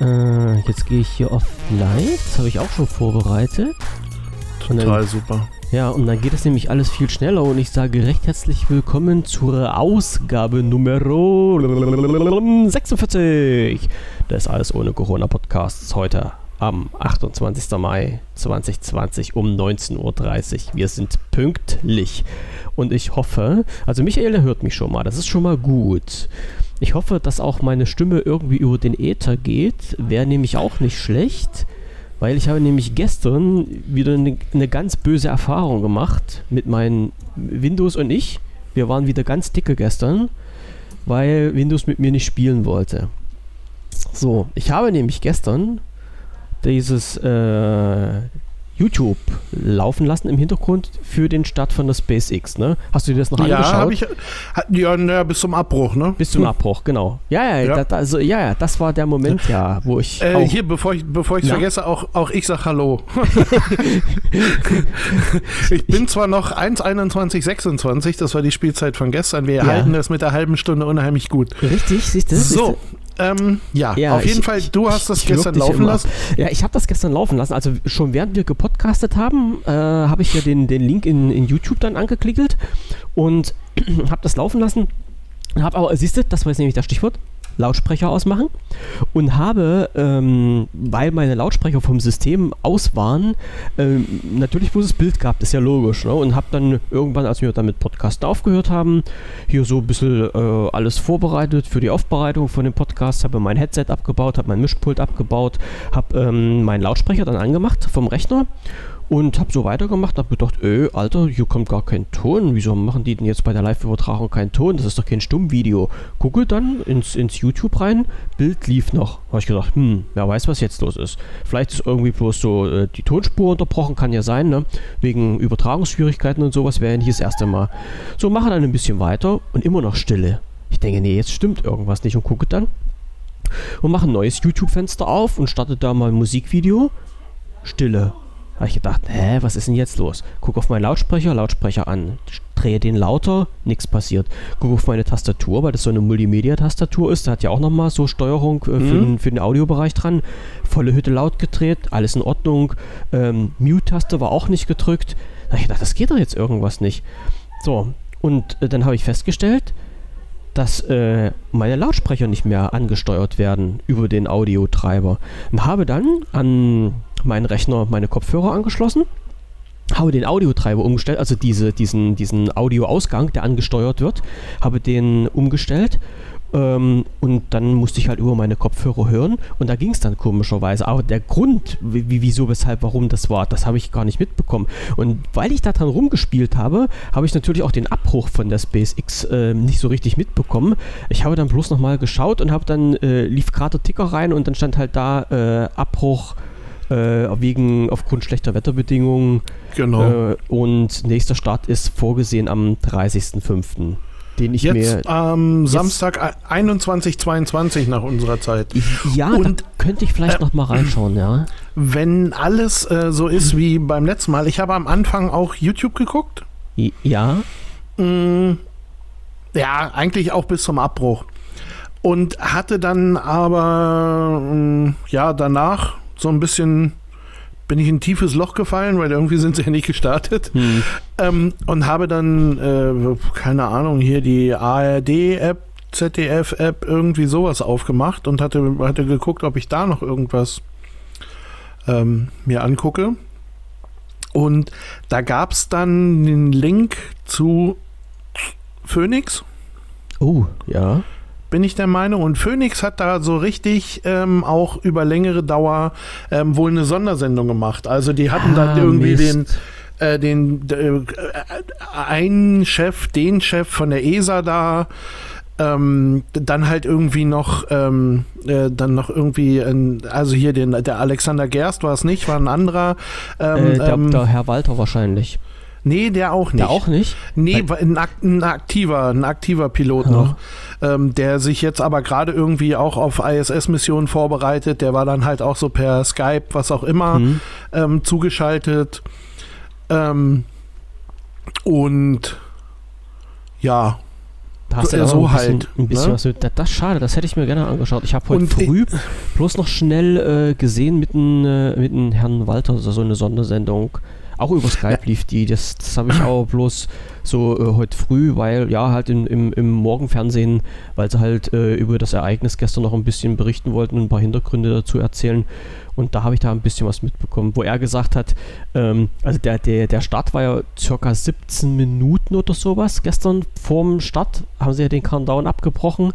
Äh, jetzt gehe ich hier auf Live. Das habe ich auch schon vorbereitet. Total super. Ja, und dann geht es nämlich alles viel schneller und ich sage recht herzlich willkommen zur Ausgabe Nummer 46 des Alles ohne Corona Podcasts heute am 28. Mai 2020 um 19.30 Uhr. Wir sind pünktlich und ich hoffe, also Michael hört mich schon mal, das ist schon mal gut. Ich hoffe, dass auch meine Stimme irgendwie über den Äther geht, wäre nämlich auch nicht schlecht. Weil ich habe nämlich gestern wieder eine, eine ganz böse Erfahrung gemacht mit meinen Windows und ich. Wir waren wieder ganz dicke gestern, weil Windows mit mir nicht spielen wollte. So, ich habe nämlich gestern dieses äh, YouTube laufen lassen im Hintergrund für den Start von der SpaceX, ne? Hast du dir das noch ja, angeschaut? Ich, ja, ja, bis zum Abbruch, ne? Bis zum Abbruch, genau. Ja, ja, Ja. Das, also, ja, ja, das war der Moment, ja, wo ich. Äh, hier, bevor ich bevor ich Ja? vergesse, auch, auch ich sag Hallo. ich bin zwar noch 1,21,26, das war die Spielzeit von gestern. Wir Ja. halten das mit der halben Stunde unheimlich gut. richtig, siehst du? So? Ähm, ja, Ja, auf jeden ich- Fall, du hast das gestern laufen lassen. Ja, ich habe das gestern laufen lassen. Also schon während wir gepodcastet haben, äh, habe ich ja den, den Link in, in YouTube dann angeklickelt und habe das laufen lassen. Habe aber, siehst du, das war jetzt nämlich das Stichwort, Lautsprecher ausmachen und habe, ähm, weil meine Lautsprecher vom System aus waren, ähm, natürlich bloß das Bild gehabt, ist ja logisch, ne? und habe dann irgendwann, als wir dann mit Podcasten aufgehört haben, hier so ein bisschen äh, alles vorbereitet für die Aufbereitung von dem Podcast, habe mein Headset abgebaut, habe mein Mischpult abgebaut, habe ähm, meinen Lautsprecher dann angemacht vom Rechner und habe so weitergemacht, habe gedacht, äh, Alter, hier kommt gar kein Ton. Wieso machen die denn jetzt bei der Live-Übertragung keinen Ton? Das ist doch kein Stummvideo. Gucke dann ins, ins YouTube rein, Bild lief noch. Habe ich gedacht, hm, wer weiß, was jetzt los ist. Vielleicht ist irgendwie bloß so äh, die Tonspur unterbrochen, kann ja sein, ne? Wegen Übertragungsschwierigkeiten und sowas wäre ja nicht das erste Mal. So, mache dann ein bisschen weiter und immer noch Stille. Ich denke, nee, jetzt stimmt irgendwas nicht und gucke dann und mache ein neues YouTube-Fenster auf und starte da mal ein Musikvideo. Stille. Habe ich gedacht, hä, was ist denn jetzt los? Guck auf meinen Lautsprecher, Lautsprecher an. Drehe den lauter, nichts passiert. Guck auf meine Tastatur, weil das so eine Multimedia-Tastatur ist. Da hat ja auch nochmal so Steuerung äh, für, Mhm. den, für den Audiobereich dran. Volle Hütte laut gedreht, alles in Ordnung. Ähm, Mute-Taste war auch nicht gedrückt. Da habe ich gedacht, das geht doch jetzt irgendwas nicht. So, und äh, dann habe ich festgestellt, dass äh, meine Lautsprecher nicht mehr angesteuert werden über den Audiotreiber. Und habe dann an meinen Rechner meine Kopfhörer angeschlossen, habe den Audiotreiber umgestellt, also diese, diesen, diesen Audioausgang, der angesteuert wird, habe den umgestellt ähm, und dann musste ich halt über meine Kopfhörer hören und da ging es dann komischerweise. Aber der Grund, wie, wie- wieso, weshalb, warum das war, das habe ich gar nicht mitbekommen. Und weil ich da dran rumgespielt habe, habe ich natürlich auch den Abbruch von der SpaceX äh, nicht so richtig mitbekommen. Ich habe dann bloß nochmal geschaut und habe dann, äh, lief gerade der Ticker rein und dann stand halt da äh, Abbruch äh, wegen aufgrund schlechter Wetterbedingungen Genau. äh, und nächster Start ist vorgesehen am 30.05. Den ich mir Jetzt am Samstag 21.22 nach unserer Zeit. Ja, Und, könnte ich vielleicht äh, noch mal reinschauen, ja. Wenn alles äh, so ist wie beim letzten Mal, ich habe am Anfang auch YouTube geguckt. Ja, Mm, Ja, eigentlich auch bis zum Abbruch. Und hatte dann aber, mm, ja, danach so ein bisschen, bin ich in ein tiefes Loch gefallen, weil irgendwie sind sie ja nicht gestartet. hm. Ähm, und habe dann, äh, keine Ahnung, hier die ARD-App, ZDF-App, irgendwie sowas aufgemacht und hatte, hatte geguckt, ob ich da noch irgendwas ähm, mir angucke. Und da gab es dann den Link zu Phoenix, Oh, ja. Bin ich der Meinung. Und Phoenix hat da so richtig ähm, auch über längere Dauer ähm, wohl eine Sondersendung gemacht. Also die hatten Ah, da irgendwie Mist. den äh, den äh, einen Chef, den Chef von der ESA da, ähm, dann halt irgendwie noch, ähm, äh, dann noch irgendwie, ein, also hier den, der Alexander Gerst war es nicht, war ein anderer. Ähm, äh, der, ähm, der Herr Walter wahrscheinlich. Nee, der auch nicht. Der auch nicht? Nee, ein, ein aktiver, ein aktiver Pilot Ja. noch, ähm, der sich jetzt aber gerade irgendwie auch auf ISS-Missionen vorbereitet. Der war dann halt auch so per Skype, was auch immer, Hm. ähm, zugeschaltet. Ähm, und ja, Da hast du ja so so ein bisschen, halt, ein bisschen ne? was. mit- Das, das ist schade, das hätte ich mir gerne angeschaut. Ich habe heute Und früh bloß noch schnell äh, gesehen mit dem äh, mit Herrn Walter, so eine Sondersendung. Auch über Skype lief die. Das, das habe ich auch bloß so äh, heute früh, weil ja halt im, im, im Morgenfernsehen, weil sie halt äh, über das Ereignis gestern noch ein bisschen berichten wollten und ein paar Hintergründe dazu erzählen. Und da habe ich da ein bisschen was mitbekommen, wo er gesagt hat, ähm, also der, der, der Start war ja circa 17 Minuten oder sowas. Gestern vorm Start haben sie ja den Countdown abgebrochen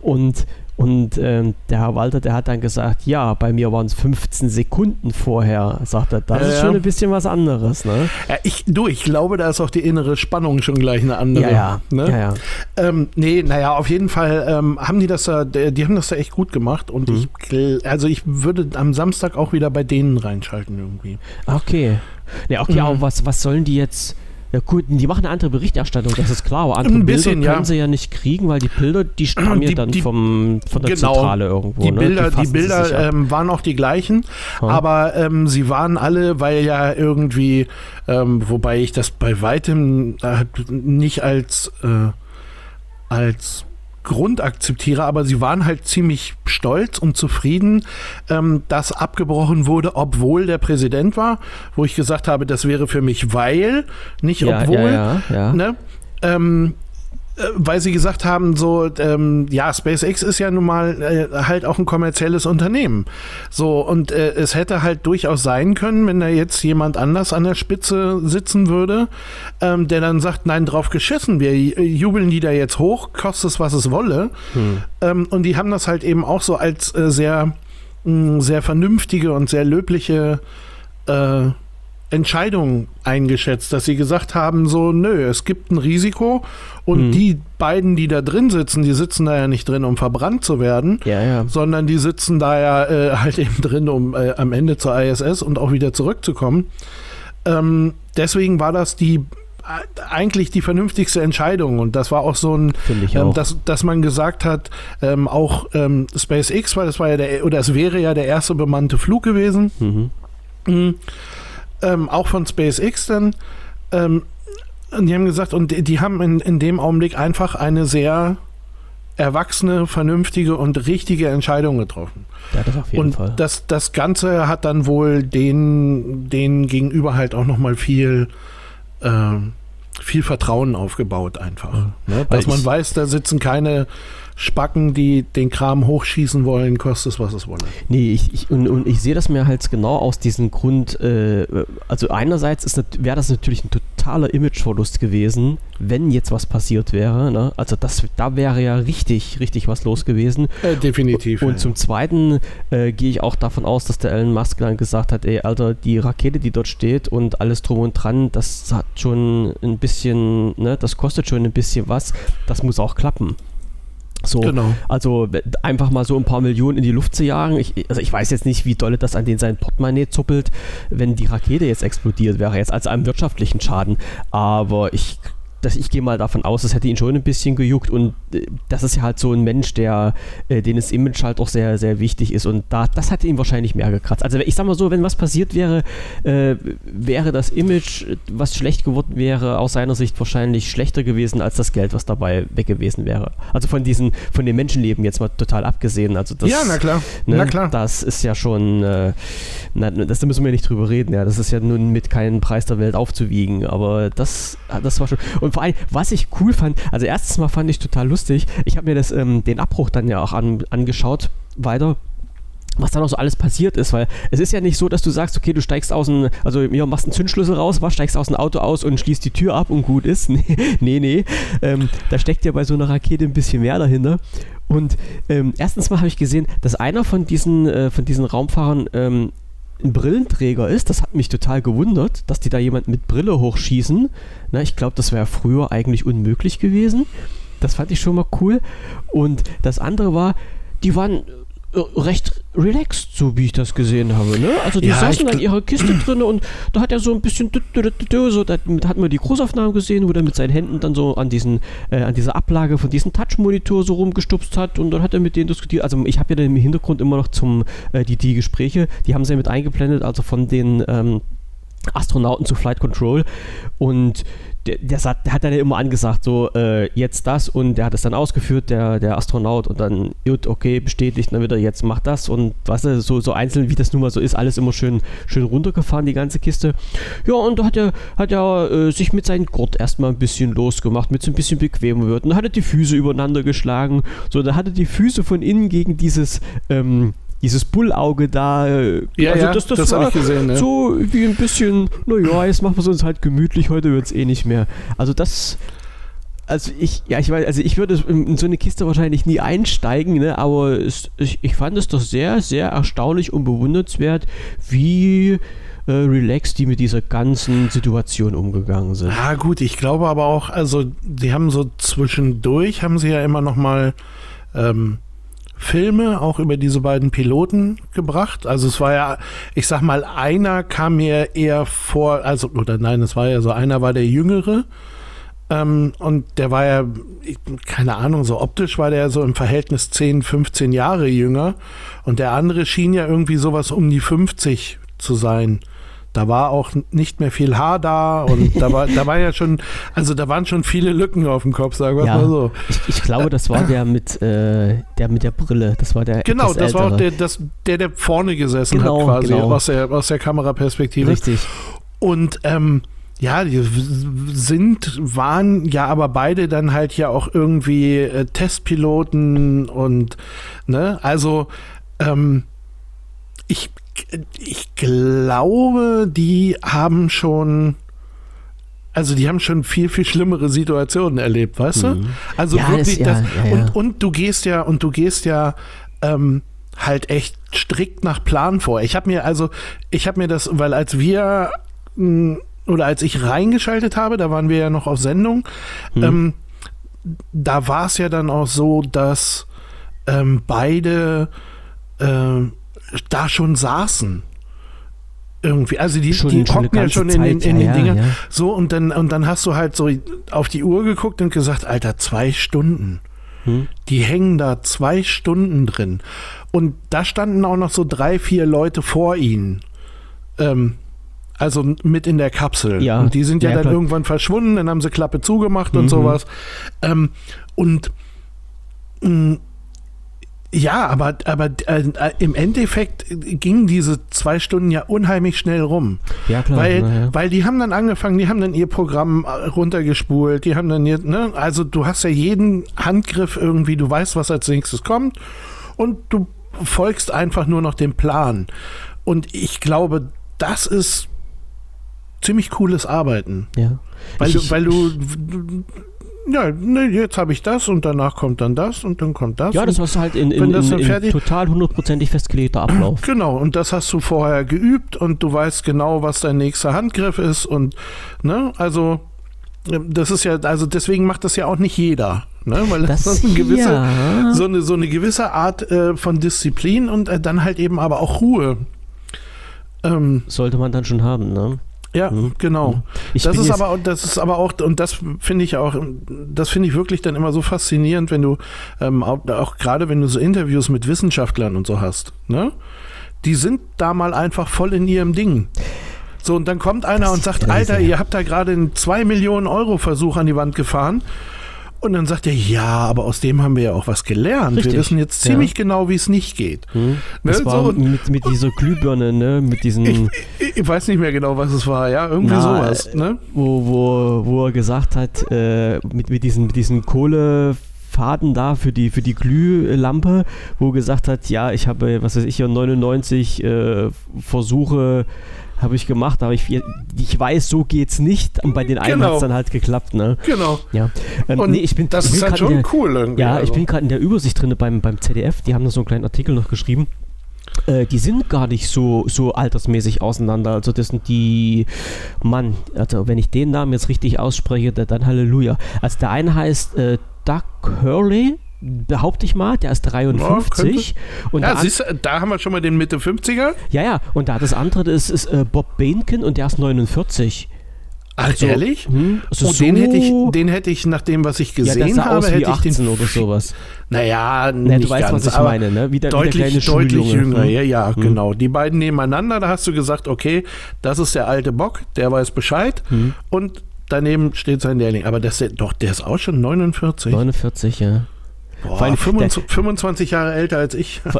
und und ähm, der Herr Walter, der hat dann gesagt, ja, bei mir waren es 15 Sekunden vorher, sagt er. Das Ja, ist ja. schon ein bisschen was anderes, ne? Ja, ich, du, ich glaube, da ist auch die innere Spannung schon gleich eine andere. Ja, ja. Ne? ja, ja. Ähm, nee, naja, auf jeden Fall ähm, haben die das da, die haben das da echt gut gemacht und Mhm. ich, also ich würde am Samstag auch wieder bei denen reinschalten irgendwie. Okay. Ja, okay, Mhm. aber was, was sollen die jetzt? Ja gut, die machen eine andere Berichterstattung, das ist klar, aber andere Ein bisschen, Bilder können ja. sie ja nicht kriegen, weil die Bilder, die stammen ja Die- dann die- vom, von der genau. Zentrale irgendwo. Die ne? Bilder, die fassen sie sich Bilder ähm, waren auch die gleichen, Ja. aber ähm, sie waren alle, weil ja irgendwie, ähm, wobei ich das bei weitem äh, nicht als, äh, als Grund akzeptiere, aber sie waren halt ziemlich stolz und zufrieden, ähm, dass abgebrochen wurde, obwohl der Präsident war, wo ich gesagt habe, das wäre für mich weil, nicht ja, obwohl. ja, ja, ja. Ne? Ähm, äh, weil sie gesagt haben, so, ähm, ja, SpaceX ist ja nun mal äh, halt auch ein kommerzielles Unternehmen. So, und äh, es hätte halt durchaus sein können, wenn da jetzt jemand anders an der Spitze sitzen würde, ähm, der dann sagt, nein, drauf geschissen, wir äh, jubeln die da jetzt hoch, kostet es, was es wolle. Hm. Ähm, und die haben das halt eben auch so als äh, sehr, mh, sehr vernünftige und sehr löbliche äh, Entscheidung eingeschätzt, dass sie gesagt haben, so, nö, es gibt ein Risiko und Mhm. die beiden, die da drin sitzen, die sitzen da ja nicht drin, um verbrannt zu werden, Ja, ja. sondern die sitzen da ja äh, halt eben drin, um äh, am Ende zur ISS und auch wieder zurückzukommen. Ähm, deswegen war das die äh, eigentlich die vernünftigste Entscheidung und das war auch so ein Finde ich ähm, dass, dass man gesagt hat, ähm, auch ähm, SpaceX, weil das war ja der, oder es wäre ja der erste bemannte Flug gewesen, Mhm. Mhm. Ähm, auch von SpaceX dann. Ähm, und die haben gesagt, und die, die haben in, in dem Augenblick einfach eine sehr erwachsene, vernünftige und richtige Entscheidung getroffen. Ja, das auf jeden und Fall. Das, das Ganze hat dann wohl den, den gegenüber halt auch nochmal viel, ähm, viel Vertrauen aufgebaut einfach. Ne? Weil Dass man weiß, da sitzen keine Spacken, die den Kram hochschießen wollen, kostet es, was es wolle. Nee, ich, ich, und, und ich sehe das mir halt genau aus diesem Grund, äh, also einerseits wäre das natürlich ein totaler Imageverlust gewesen, wenn jetzt was passiert wäre. Ne? Also das, da wäre ja richtig, richtig was los gewesen. Äh, definitiv. Und ja. zum Zweiten äh, gehe ich auch davon aus, dass der Elon Musk dann gesagt hat, ey, Alter, die Rakete, die dort steht und alles drum und dran, das hat schon ein bisschen, ne, das kostet schon ein bisschen was, das muss auch klappen. So, Genau. also einfach mal so ein paar Millionen in die Luft zu jagen. Ich, also ich weiß jetzt nicht, wie dolle das an den sein Portemonnaie zuppelt, wenn die Rakete jetzt explodiert wäre, jetzt als einem wirtschaftlichen Schaden. Aber ich, das, ich gehe mal davon aus, es hätte ihn schon ein bisschen gejuckt und äh, das ist ja halt so ein Mensch, der, äh, den das Image halt auch sehr, sehr wichtig ist und da, das hat ihn wahrscheinlich mehr gekratzt. Also ich sag mal so, wenn was passiert wäre, äh, wäre das Image, was schlecht geworden wäre, aus seiner Sicht wahrscheinlich schlechter gewesen als das Geld, was dabei weg gewesen wäre. Also von diesen, von den Menschenleben jetzt mal total abgesehen. Also das, ja, na klar. Ne, Na klar. Das ist ja schon, äh, na, das, da müssen wir nicht drüber reden, ja. Das ist ja nun mit keinem Preis der Welt aufzuwiegen, aber das, das war schon. Und vor allem, was ich cool fand, also erstes Mal fand ich total lustig, ich habe mir das, ähm, den Abbruch dann ja auch an, angeschaut, weiter was da noch so alles passiert ist, weil es ist ja nicht so, dass du sagst, okay, du steigst aus dem, also ja, machst einen Zündschlüssel raus, was, steigst aus dem Auto aus und schließt die Tür ab und gut ist. Nee, nee, nee. Ähm, da steckt ja bei so einer Rakete ein bisschen mehr dahinter. Und ähm, erstens mal habe ich gesehen, dass einer von diesen, äh, von diesen Raumfahrern ähm, ein Brillenträger ist. Das hat mich total gewundert, dass die da jemand mit Brille hochschießen. Na, ich glaube, das wäre früher eigentlich unmöglich gewesen. Das fand ich schon mal cool. Und das andere war, die waren äh, recht relaxed, so wie ich das gesehen habe. Ne? Also die Ja, saßen gl- ihrer Kiste drin und da hat er so ein bisschen so, da hat man die Großaufnahmen gesehen, wo er mit seinen Händen dann so an diesen äh, an dieser Ablage von diesem Touch-Monitor so rumgestupst hat und dann hat er mit denen diskutiert. Also ich habe ja dann im Hintergrund immer noch zum äh, die, die Gespräche, die haben sie ja mit eingeblendet, also von den ähm, Astronauten zu Flight Control und der, der, der, hat dann ja immer angesagt, so äh, jetzt das und der hat es dann ausgeführt, der, der Astronaut und dann, gut, okay, bestätigt, dann wieder jetzt macht das und was so, so einzeln, wie das nun mal so ist, alles immer schön, schön runtergefahren, die ganze Kiste. Ja, und da hat er, hat er äh, sich mit seinem Gurt erstmal ein bisschen losgemacht, mit so ein bisschen bequemer wird. Und dann hat er die Füße übereinander geschlagen, so, dann hat er die Füße von innen gegen dieses, ähm, dieses Bullauge da. Äh, ja, also ja, das, das, das habe ich gesehen. Ne? So wie ein bisschen, naja, jetzt machen wir es uns halt gemütlich, heute wird es eh nicht mehr. Also das. Also ich, ja, ich weiß, also ich würde in so eine Kiste wahrscheinlich nie einsteigen, ne, aber es, ich, ich fand es doch sehr, sehr erstaunlich und bewundernswert, wie äh, relaxed die mit dieser ganzen Situation umgegangen sind. Ja, gut, ich glaube aber auch, also die haben so zwischendurch, haben sie ja immer noch mal ähm, Filme auch über diese beiden Piloten gebracht. Also es war ja, ich sag mal, einer kam mir eher vor, also, oder nein, es war ja so, einer war der Jüngere. Ähm, und der war ja, keine Ahnung, so optisch war der so im Verhältnis 10, 15 Jahre jünger. Und der andere schien ja irgendwie sowas um die 50 zu sein da war auch nicht mehr viel Haar da und da war, da war ja schon, also da waren schon viele Lücken auf dem Kopf, sagen wir ja, mal so. Ich, ich, glaube, das war der mit, äh, der mit der Brille, das war der Genau, das ältere. war auch der, das, der, der vorne gesessen genau, hat quasi, genau. aus, der, aus der Kameraperspektive. Richtig. Und ähm, ja, die sind, waren ja aber beide dann halt ja auch irgendwie äh, Testpiloten und, ne, also, ähm, ich ich glaube, die haben schon also die haben schon viel, viel schlimmere Situationen erlebt, weißt mhm. du? Also ja, wirklich das, ja, ja, und, und du gehst ja, und du gehst ja ähm, halt echt strikt nach Plan vor. Ich habe mir also, ich habe mir das, weil als wir mh, hm, oder als ich reingeschaltet habe, da waren wir ja noch auf Sendung, mhm. ähm, da war es ja dann auch so, dass ähm, beide äh, da schon saßen. Irgendwie. Also die, schon, die hocken ja schon in, den, in den ja, Dingern. Ja. So, und dann, und dann hast du halt so auf die Uhr geguckt und gesagt, Alter, zwei Stunden. Hm? Die hängen da zwei Stunden drin. Und da standen auch noch so drei, vier Leute vor ihnen. Ähm, also mit in der Kapsel. Ja. Und die sind ja, ja dann klar. irgendwann verschwunden, dann haben sie Klappe zugemacht mhm. und sowas. Ähm, und mh, mm, ja, aber, aber äh, im Endeffekt gingen diese zwei Stunden ja unheimlich schnell rum. Ja, klar. Weil, ja. weil die haben dann angefangen, die haben dann ihr Programm äh, runtergespult, die haben dann, ihr, ne, also du hast ja jeden Handgriff irgendwie, du weißt, was als nächstes kommt und du folgst einfach nur noch dem Plan. Und ich glaube, das ist ziemlich cooles Arbeiten. Ja. Weil, ich, du, weil du, du ja, ne, jetzt habe ich das und danach kommt dann das und dann kommt das. Ja, das war halt in, in, in, in total hundertprozentig festgelegter Ablauf. Genau, und das hast du vorher geübt und du weißt genau, was dein nächster Handgriff ist und, ne, also, das ist ja, also deswegen macht das ja auch nicht jeder. Ne, weil das, das ist eine gewisse, ja. so, eine, so eine gewisse Art äh, von Disziplin und äh, dann halt eben aber auch Ruhe. Ähm, Sollte man dann schon haben, ne? Ja, mhm. genau. Mhm. Ich das ist aber das ist aber auch und das finde ich auch das finde ich wirklich dann immer so faszinierend, wenn du ähm, auch, auch gerade wenn du so Interviews mit Wissenschaftlern und so hast, ne? Die sind da mal einfach voll in ihrem Ding. So und dann kommt einer das und sagt, Alter, ihr habt da gerade einen 2 Millionen Euro Versuch an die Wand gefahren und dann sagt er, ja, aber aus dem haben wir ja auch was gelernt. Richtig. Wir wissen jetzt ziemlich ja. genau, wie es nicht geht. Hm. Ne? Das war so, mit, mit dieser Glühbirne, ne? Mit diesen. Ich, ich, weiß nicht mehr genau, was es war, ja, irgendwie Na, sowas. Ne? Wo, wo, wo er gesagt hat, äh, mit, mit diesen, mit diesen Kohlefaden da für die, für die Glühlampe, wo er gesagt hat, ja, ich habe, was weiß ich, 99 äh, Versuche habe ich gemacht, aber ich, ich weiß, so geht's nicht. Und bei den einen genau. hat es dann halt geklappt, ne? Genau. Ja. Ähm, und nee, ich bin, das ich bin ist halt schon der, cool irgendwie. Ja, also. ich bin gerade in der Übersicht drin beim, beim ZDF, die haben da so einen kleinen Artikel noch geschrieben. Äh, die sind gar nicht so, so altersmäßig auseinander. Also das sind die, Mann, also wenn ich den Namen jetzt richtig ausspreche, dann Halleluja. Also der eine heißt äh, Doug Hurley, behaupte ich mal, der ist 53. Ja, und ja, siehst da haben wir schon mal den Mitte 50er. Ja, ja, und da das andere das ist äh, Bob Bainken und der ist 49. Ach, So, ehrlich? Hm, also Oh, den, so- hätte ich, den hätte ich, nach dem, was ich ja, gesehen sah habe, wie hätte ich 18 den. oder sowas. Naja, Ne, nicht du weißt, ganz, was ich meine, ne? Wie der, wie deutlich, kleine deutlich jünger. Hm. Ja, ja, genau. Die beiden nebeneinander, da hast du gesagt, okay, das ist der alte Bock, der weiß Bescheid. Hm. Und daneben steht sein Lehrling. Aber das, doch, der ist auch schon 49. 49, ja. Boah, vor allem- 25, 25 Jahre älter als ich.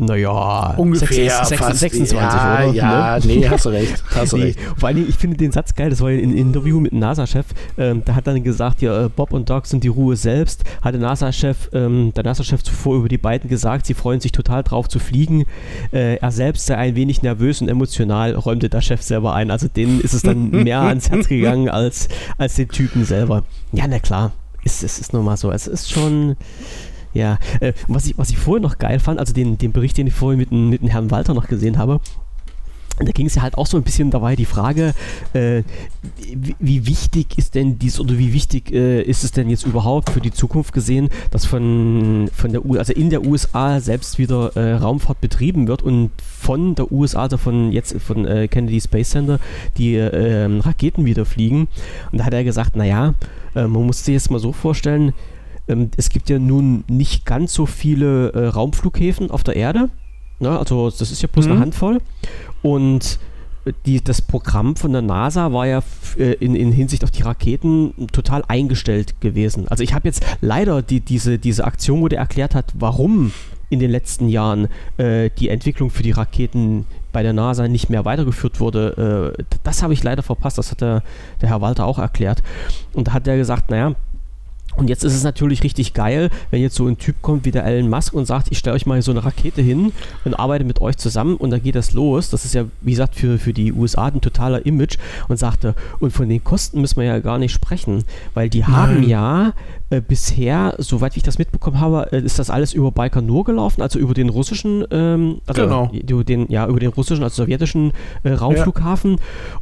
Naja, Ungefähr. 26, fast. 26 ja, oder? Ja, Ne? nee, hast du recht. Hast du Nee, recht. vor allem, ich finde den Satz geil, das war ein Interview mit einem NASA-Chef, ähm, da hat dann gesagt, ja, äh, Bob und Doc sind die Ruhe selbst, hat der NASA-Chef, ähm, der NASA-Chef zuvor über die beiden gesagt, sie freuen sich total drauf zu fliegen, äh, er selbst sei ein wenig nervös und emotional, räumte der Chef selber ein, also denen ist es dann mehr ans Herz gegangen als, als den Typen selber. Ja, na klar, es, es ist nun mal so, es ist schon... Ja, äh, was, ich, was ich vorher noch geil fand, also den, den Bericht, den ich vorhin mit, mit dem Herrn Walter noch gesehen habe, da ging es ja halt auch so ein bisschen dabei die Frage, äh, wie, wie wichtig ist denn dies oder wie wichtig äh, ist es denn jetzt überhaupt für die Zukunft gesehen, dass von, von der U also in der USA selbst wieder äh, Raumfahrt betrieben wird und von der USA, also von jetzt von äh, Kennedy Space Center, die äh, ähm, Raketen wieder fliegen. Und da hat er gesagt, naja, äh, man muss sich jetzt mal so vorstellen, ähm, es gibt ja nun nicht ganz so viele äh, Raumflughäfen auf der Erde. Ne? Also das ist ja bloß Mhm. eine Handvoll. Und die, das Programm von der NASA war ja äh, in, in Hinsicht auf die Raketen total eingestellt gewesen. Also ich habe jetzt leider die, diese, diese Aktion, wo der erklärt hat, warum in den letzten Jahren äh, die Entwicklung für die Raketen bei der NASA nicht mehr weitergeführt wurde, äh, das habe ich leider verpasst. Das hat der, der Herr Walter auch erklärt. Und da hat er gesagt, naja, und jetzt ist es natürlich richtig geil, wenn jetzt so ein Typ kommt wie der Elon Musk und sagt, ich stelle euch mal so eine Rakete hin und arbeite mit euch zusammen und dann geht das los. Das ist ja, wie gesagt, für, für die USA ein totaler Image und sagte, und von den Kosten müssen wir ja gar nicht sprechen, weil die haben Nein. ja äh, bisher, soweit ich das mitbekommen habe, äh, ist das alles über Baikonur gelaufen, also über den russischen, ähm, also Genau. über den, ja, über den russischen, also sowjetischen äh, Raumflughafen.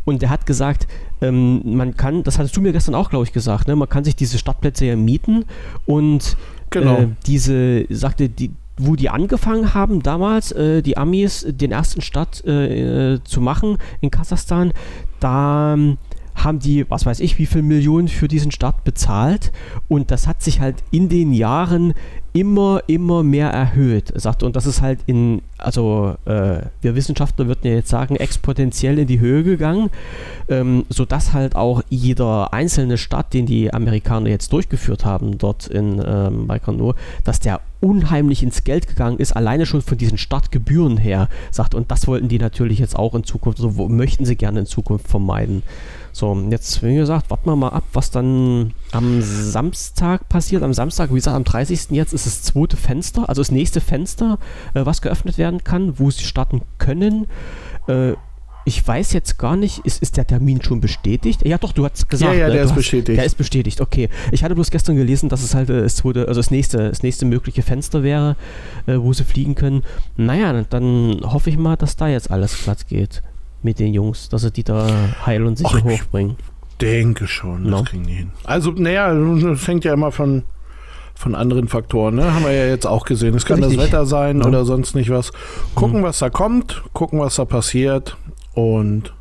Und der hat gesagt, ähm, man kann, das hattest du mir gestern auch, glaube ich, gesagt, ne? man kann sich diese Startplätze ja mieten und Genau. äh, diese, sagte, die, wo die angefangen haben damals, äh, die Amis, den ersten Start äh, äh, zu machen in Kasachstan, da ähm, haben die, was weiß ich, wie viel Millionen für diesen Start bezahlt. Und das hat sich halt in den Jahren immer, immer mehr erhöht, sagt und das ist halt in, also äh, wir Wissenschaftler würden ja jetzt sagen, exponentiell in die Höhe gegangen, ähm, sodass halt auch jeder einzelne Start, den die Amerikaner jetzt durchgeführt haben dort in ähm, Baikonur, dass der unheimlich ins Geld gegangen ist, alleine schon von diesen Startgebühren her, sagt und das wollten die natürlich jetzt auch in Zukunft, so wo, möchten sie gerne in Zukunft vermeiden. So, jetzt, wie gesagt, warten wir mal ab, was dann am Samstag passiert. Am Samstag, wie gesagt, am 30. jetzt ist das zweite Fenster, also das nächste Fenster, äh, was geöffnet werden kann, wo sie starten können. Äh, ich weiß jetzt gar nicht, ist, ist der Termin schon bestätigt? Ja, doch, du hast gesagt. Ja, ja, ne? der ist hast, bestätigt. Der ist bestätigt, okay. Ich hatte bloß gestern gelesen, dass es halt äh, das, zweite, also das, nächste, das nächste mögliche Fenster wäre, äh, wo sie fliegen können. Naja, dann hoffe ich mal, dass da jetzt alles glatt geht mit den Jungs, dass sie die da heil und sicher Ach, hochbringen. Denke schon, das No. kriegen die hin. Also, naja, das hängt ja immer von, von anderen Faktoren, ne? Haben wir ja jetzt auch gesehen. Es kann Richtig. das Wetter sein Ja. oder sonst nicht was. Gucken, was da kommt, gucken, was da passiert und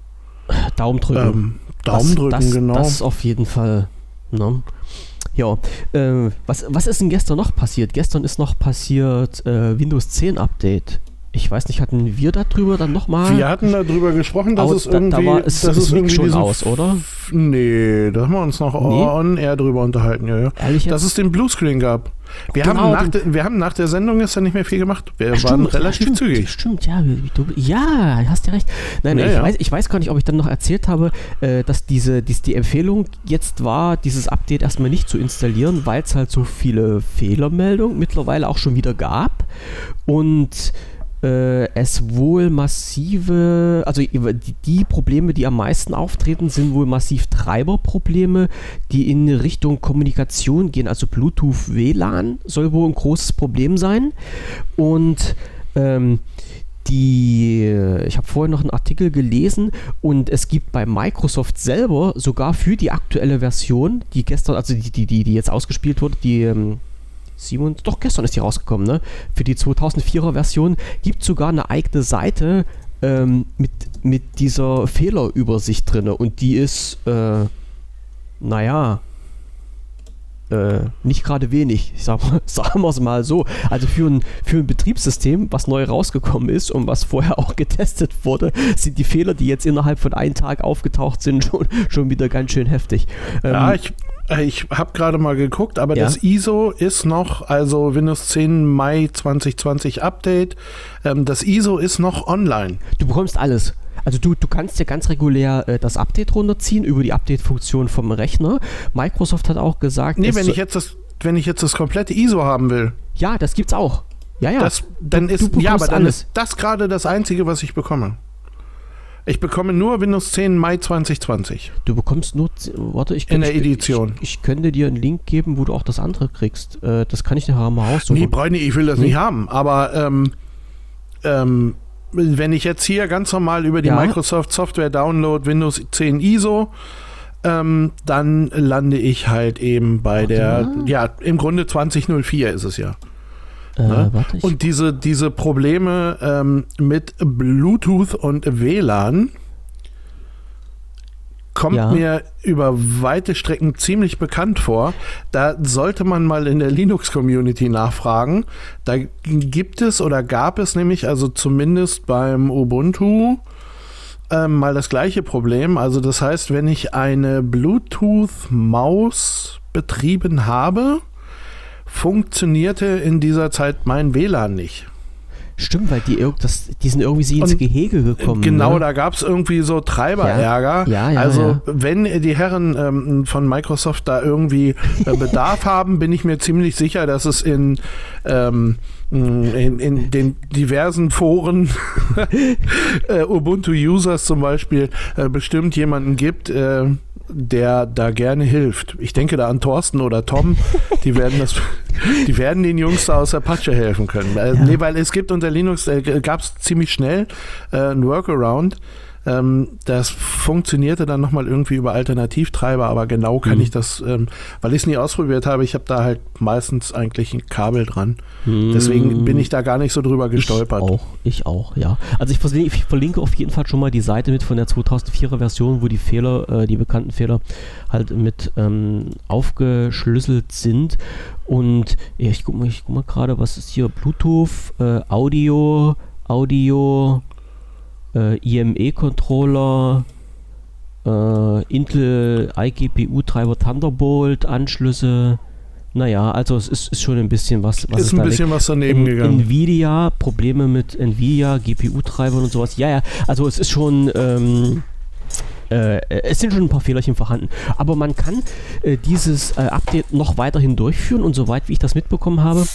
Daumen drücken. ähm, Daumen das, drücken, das, genau. Das auf jeden Fall. Ne? Ja, äh, was, was ist denn gestern noch passiert? Gestern ist noch passiert äh, Windows 10 Update. Ich weiß nicht, hatten wir darüber dann nochmal? wir hatten darüber gesprochen, dass es da- da irgendwie. war es- dass es irgendwie schon aus, oder? Nee, da haben wir uns noch Nee? on air drüber unterhalten, ja, ja. Ehrlich jetzt? Dass es den Bluescreen gab. Wir, Genau, haben nach den- der, wir haben nach der Sendung gestern nicht mehr viel gemacht. Wir Ja, waren stimmt, ja, relativ stimmt, zügig. Stimmt, ja, du, ja, hast ja recht. Nein, Ja, ich, ja. Weiß, ich weiß gar nicht, ob ich dann noch erzählt habe, äh, dass diese, dies, die Empfehlung jetzt war, dieses Update erstmal nicht zu installieren, weil es halt so viele Fehlermeldungen mittlerweile auch schon wieder gab und äh, es wohl massive, also die, Probleme, die am meisten auftreten, sind wohl massiv Treiberprobleme, die in Richtung Kommunikation gehen. Also Bluetooth WLAN soll wohl ein großes Problem sein. Und ähm, die, ich habe vorher noch einen Artikel gelesen und es gibt bei Microsoft selber sogar für die aktuelle Version, die gestern, also die, die, die, die jetzt ausgespielt wurde, die ähm, 7, doch gestern ist die rausgekommen, ne? Für die 2004er Version gibt es sogar eine eigene Seite ähm, mit, mit dieser Fehlerübersicht drin und die ist, äh, naja, äh, nicht gerade wenig, ich sag sagen wir es mal so. Also für ein, für ein Betriebssystem, was neu rausgekommen ist und was vorher auch getestet wurde, sind die Fehler, die jetzt innerhalb von einem Tag aufgetaucht sind, schon, schon wieder ganz schön heftig. Ähm, ja, ich, ich habe gerade mal geguckt, aber ja? das ISO ist noch, also Windows 10 Mai 2020 Update, ähm, das ISO ist noch online. Du bekommst alles. Also du, du kannst ja ganz regulär äh, das Update runterziehen über die Update-Funktion vom Rechner. Microsoft hat auch gesagt. Nee, wenn ich jetzt das, wenn ich jetzt das komplette ISO haben will. Ja, das gibt's auch. Ja, ja. Das, dann ist, ja, aber dann alles. ist das gerade das Einzige, was ich bekomme. Ich bekomme nur Windows 10 Mai 2020. Du bekommst nur, warte, ich in der Edition. Ich, ich, könnte dir einen Link geben, wo du auch das andere kriegst. Äh, das kann ich nachher mal aussuchen. Nee, Bräune, ich will das nee. nicht haben. Aber ähm, ähm, wenn ich jetzt hier ganz normal über die ja. Microsoft Software Download Windows 10 ISO, ähm, dann lande ich halt eben bei warte der, mal. ja, im Grunde 2004 ist es ja. Äh, ne? warte, und diese, diese Probleme ähm, mit Bluetooth und WLAN, kommt ja. mir über weite Strecken ziemlich bekannt vor. Da sollte man mal in der Linux-Community nachfragen. Da gibt es oder gab es nämlich, also zumindest beim Ubuntu, äh, mal das gleiche Problem. Also das heißt, wenn ich eine Bluetooth-Maus betrieben habe, funktionierte in dieser Zeit mein WLAN nicht. Stimmt, weil die, das, die sind irgendwie sie ins und Gehege gekommen. Genau, ne? da gab es irgendwie so Treiberärger. Ja, ja, ja, also wenn die Herren ähm, von Microsoft da irgendwie äh, Bedarf haben, bin ich mir ziemlich sicher, dass es in, ähm, in, in, den diversen Foren äh, Ubuntu-Users zum Beispiel äh, bestimmt jemanden gibt, äh, der da gerne hilft. Ich denke da an Thorsten oder Tom, die werden das, die werden den Jungs da aus Apache helfen können. Äh, ja. Nee, weil es gibt unter Linux, äh, gab es ziemlich schnell äh, ein Workaround, ähm, das funktionierte dann nochmal irgendwie über Alternativtreiber, aber genau kann mhm. ich das, ähm, weil ich es nie ausprobiert habe, ich habe da halt meistens eigentlich ein Kabel dran. Mhm. Deswegen bin ich da gar nicht so drüber gestolpert. Ich auch, ich auch, ja. Also ich verlinke, ich verlinke auf jeden Fall schon mal die Seite mit von der 2004er Version, wo die Fehler, äh, die bekannten Fehler halt mit ähm, aufgeschlüsselt sind. Und ja, ich gucke mal, guck mal gerade, was ist hier? Bluetooth, äh, Audio, Audio, äh, IME-Controller, äh, Intel iGPU-Treiber Thunderbolt, Anschlüsse. Naja, also es ist, ist schon ein bisschen was. was ist ein bisschen was daneben in, gegangen. Nvidia, Probleme mit Nvidia, GPU-Treibern und sowas. Ja, ja, also es ist schon. Ähm, äh, es sind schon ein paar Fehlerchen vorhanden. Aber man kann äh, dieses äh, Update noch weiterhin durchführen und soweit wie ich das mitbekommen habe,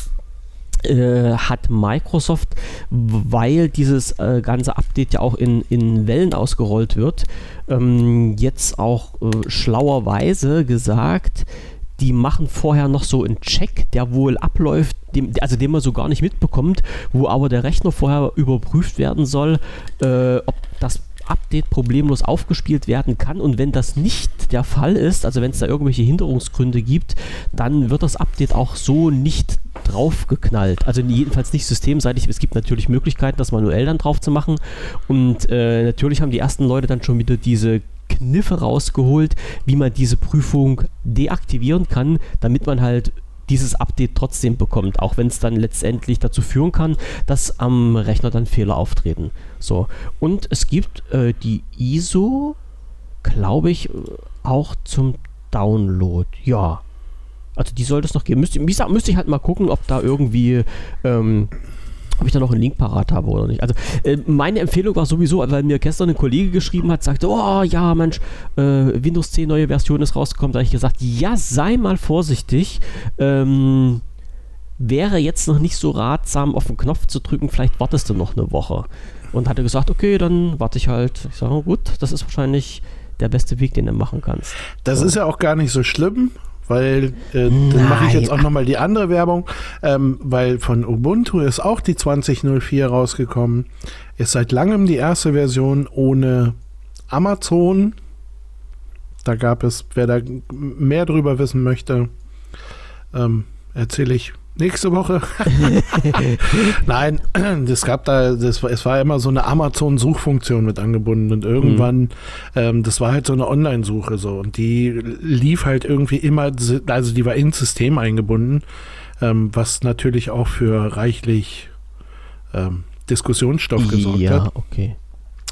äh, hat Microsoft, weil dieses äh, ganze Update ja auch in, in Wellen ausgerollt wird, ähm, jetzt auch äh, schlauerweise gesagt, die machen vorher noch so einen Check, der wohl abläuft, dem, also den man so gar nicht mitbekommt, wo aber der Rechner vorher überprüft werden soll, äh, ob das Update problemlos aufgespielt werden kann. Und wenn das nicht der Fall ist, also wenn es da irgendwelche Hinderungsgründe gibt, dann wird das Update auch so nicht draufgeknallt. Also jedenfalls nicht systemseitig. Es gibt natürlich Möglichkeiten, das manuell dann drauf zu machen. Und äh, natürlich haben die ersten Leute dann schon wieder diese Kniffe rausgeholt, wie man diese Prüfung deaktivieren kann, damit man halt dieses Update trotzdem bekommt, auch wenn es dann letztendlich dazu führen kann, dass am Rechner dann Fehler auftreten. So. Und es gibt äh, die ISO, glaube ich, auch zum Download. Ja. Also die sollte es noch geben. Müsste, müsste ich halt mal gucken, ob da irgendwie ähm, ob ich da noch einen Link parat habe oder nicht. Also äh, meine Empfehlung war sowieso, weil mir gestern ein Kollege geschrieben hat, sagte, oh ja, Mensch, äh, Windows 10 neue Version ist rausgekommen. Da habe ich gesagt, ja, sei mal vorsichtig. Ähm, wäre jetzt noch nicht so ratsam, auf den Knopf zu drücken, vielleicht wartest du noch eine Woche. Und hatte gesagt, okay, dann warte ich halt. Ich sage, gut, das ist wahrscheinlich der beste Weg, den du machen kannst. Das so. ist ja auch gar nicht so schlimm, weil äh, dann mache ich jetzt auch nochmal die andere Werbung, ähm, weil von Ubuntu ist auch die 2004 rausgekommen. Ist seit langem die erste Version ohne Amazon. Da gab es, wer da mehr drüber wissen möchte, ähm, erzähle ich nächste Woche. Nein, das gab da, das, es war immer so eine Amazon-Suchfunktion mit angebunden und irgendwann, mhm. ähm, das war halt so eine Online-Suche so und die lief halt irgendwie immer, also die war ins System eingebunden, ähm, was natürlich auch für reichlich ähm, Diskussionsstoff gesorgt ja, hat. Ja, okay.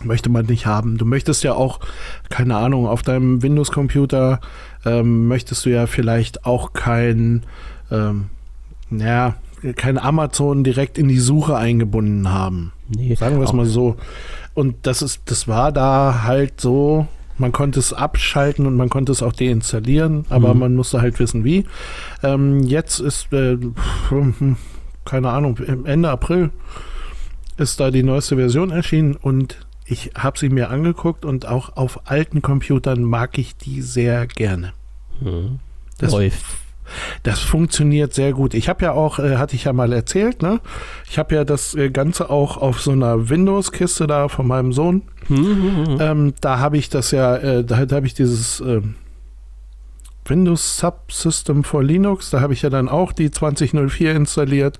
Möchte man nicht haben. Du möchtest ja auch, keine Ahnung, auf deinem Windows-Computer ähm, möchtest du ja vielleicht auch kein ähm, naja, kein Amazon direkt in die Suche eingebunden haben. Nee, Sagen wir es mal so. Und das ist, das war da halt so, man konnte es abschalten und man konnte es auch deinstallieren, aber mhm. man musste halt wissen, wie. Ähm, jetzt ist, äh, keine Ahnung, Ende April ist da die neueste Version erschienen und ich habe sie mir angeguckt und auch auf alten Computern mag ich die sehr gerne. Mhm. Das Läuft das funktioniert sehr gut. Ich habe ja auch, äh, hatte ich ja mal erzählt, ne? Ich habe ja das äh, Ganze auch auf so einer Windows-Kiste da von meinem Sohn. Mhm. Ähm, da habe ich das ja, äh, da, da habe ich dieses äh, Windows Subsystem for Linux, da habe ich ja dann auch die 2004 installiert.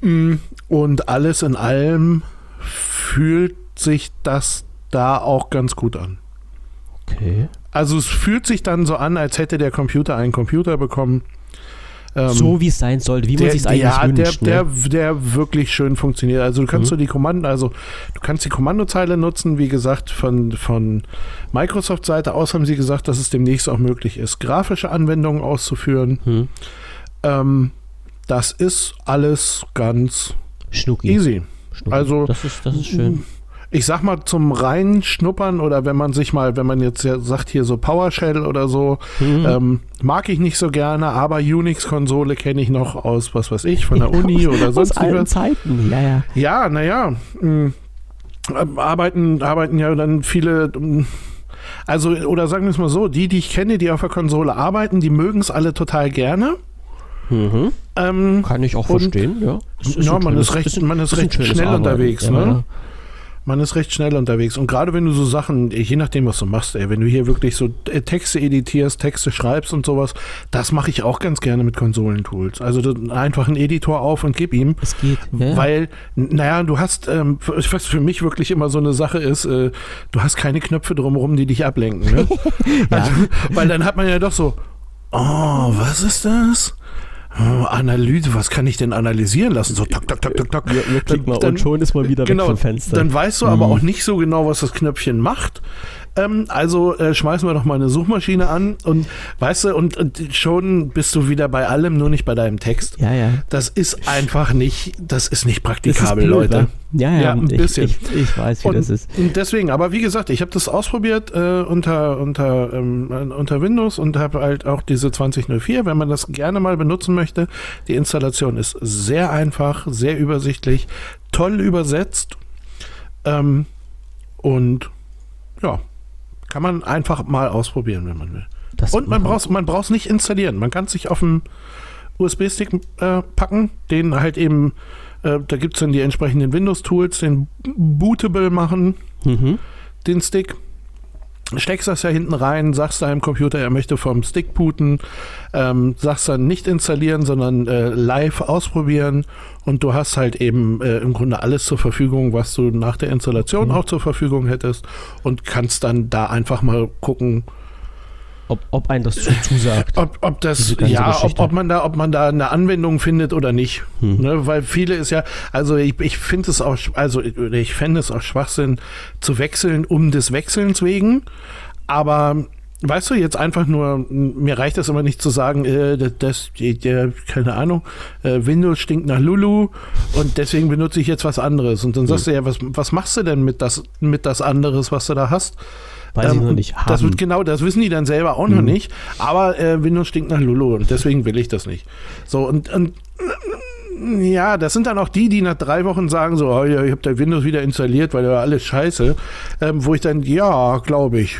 Mm, und alles in allem fühlt sich das da auch ganz gut an. Okay. Also es fühlt sich dann so an, als hätte der Computer einen Computer bekommen. Ähm, so wie es sein sollte, wie man sich eigentlich ja, wünscht. Der, ne? der, der wirklich schön funktioniert. Also du kannst mhm. so die Kommanden, also du kannst die Kommandozeile nutzen, wie gesagt, von, von Microsoft-Seite aus haben sie gesagt, dass es demnächst auch möglich ist, grafische Anwendungen auszuführen. Mhm. Ähm, das ist alles ganz Schnucki. easy. Schnucki. Also das ist, das ist schön ich sag mal, zum Reinschnuppern oder wenn man sich mal, wenn man jetzt sagt hier so PowerShell oder so, mhm. ähm, mag ich nicht so gerne, aber Unix-Konsole kenne ich noch aus, was weiß ich, von der Uni oder sonst aus allen Zeiten, ja, ja. Ja, naja, hm, arbeiten, arbeiten ja dann viele, hm, also, oder sagen wir es mal so, die, die ich kenne, die auf der Konsole arbeiten, die mögen es alle total gerne. Mhm. Ähm, Kann ich auch verstehen, ja. ja, man, ist recht, man ist recht schnell Arbeiten, unterwegs, ja, ne? Man ist recht schnell unterwegs. Und gerade wenn du so Sachen, je nachdem, was du machst, ey, wenn du hier wirklich so äh, Texte editierst, Texte schreibst und sowas, das mache ich auch ganz gerne mit Konsolentools. Also einfach einen Editor auf und gib ihm. Es geht. Ja. Weil, naja, du hast, ähm, was für mich wirklich immer so eine Sache ist, äh, du hast keine Knöpfe drumherum, die dich ablenken. Ne? ja. also, weil dann hat man ja doch so, oh, was ist das? Oh, Analyse, was kann ich denn analysieren lassen? So, tak, tak, tak, tak, tak. Ja, mal dann, und schon ist man wieder genau, weg vom Fenster. Dann weißt du mhm. aber auch nicht so genau, was das Knöpfchen macht. Ähm, also äh, schmeißen wir doch mal eine Suchmaschine an und weißt du, und, und, schon bist du wieder bei allem, nur nicht bei deinem Text. Ja, ja. Das ist einfach nicht, das ist nicht praktikabel, ist blöd, Leute. Ja, ja, ja, ein ich, bisschen. Ich, ich, weiß, wie und, das ist. Und deswegen, aber wie gesagt, ich habe das ausprobiert äh, unter, unter, ähm, unter Windows und habe halt auch diese 2004, wenn man das gerne mal benutzen möchte. Die Installation ist sehr einfach, sehr übersichtlich, toll übersetzt. Ähm, und ja, kann man einfach mal ausprobieren, wenn man will. Das und man braucht man nicht installieren. Man kann es sich auf dem USB-Stick äh, packen, den halt eben, äh, da gibt es dann die entsprechenden Windows-Tools, den bootable machen, mhm. den Stick steckst das ja hinten rein, sagst deinem Computer, er möchte vom Stick booten, ähm, sagst dann nicht installieren, sondern äh, live ausprobieren und du hast halt eben äh, im Grunde alles zur Verfügung, was du nach der Installation mhm. auch zur Verfügung hättest und kannst dann da einfach mal gucken, ob, ob ein das zusagt. Ob, ob das, ja, ob, ob, man da, ob man da eine Anwendung findet oder nicht. Hm. Ne, weil viele ist ja, also ich, ich finde es auch, also ich fände es auch Schwachsinn zu wechseln um des Wechselns wegen. Aber weißt du, jetzt einfach nur, mir reicht das immer nicht zu sagen, äh, das, der, keine Ahnung, äh, Windows stinkt nach Lulu und deswegen benutze ich jetzt was anderes. Und dann sagst hm. du ja, was, was machst du denn mit das, mit das anderes, was du da hast? Weil ähm, sie noch nicht haben. Das wird genau, das wissen die dann selber auch mhm. noch nicht. Aber äh, Windows stinkt nach Lulu und deswegen will ich das nicht. So, und, und ja, das sind dann auch die, die nach drei Wochen sagen so, oh, ja, ich habe da Windows wieder installiert, weil da war alles scheiße. Ähm, wo ich dann, ja, glaube ich.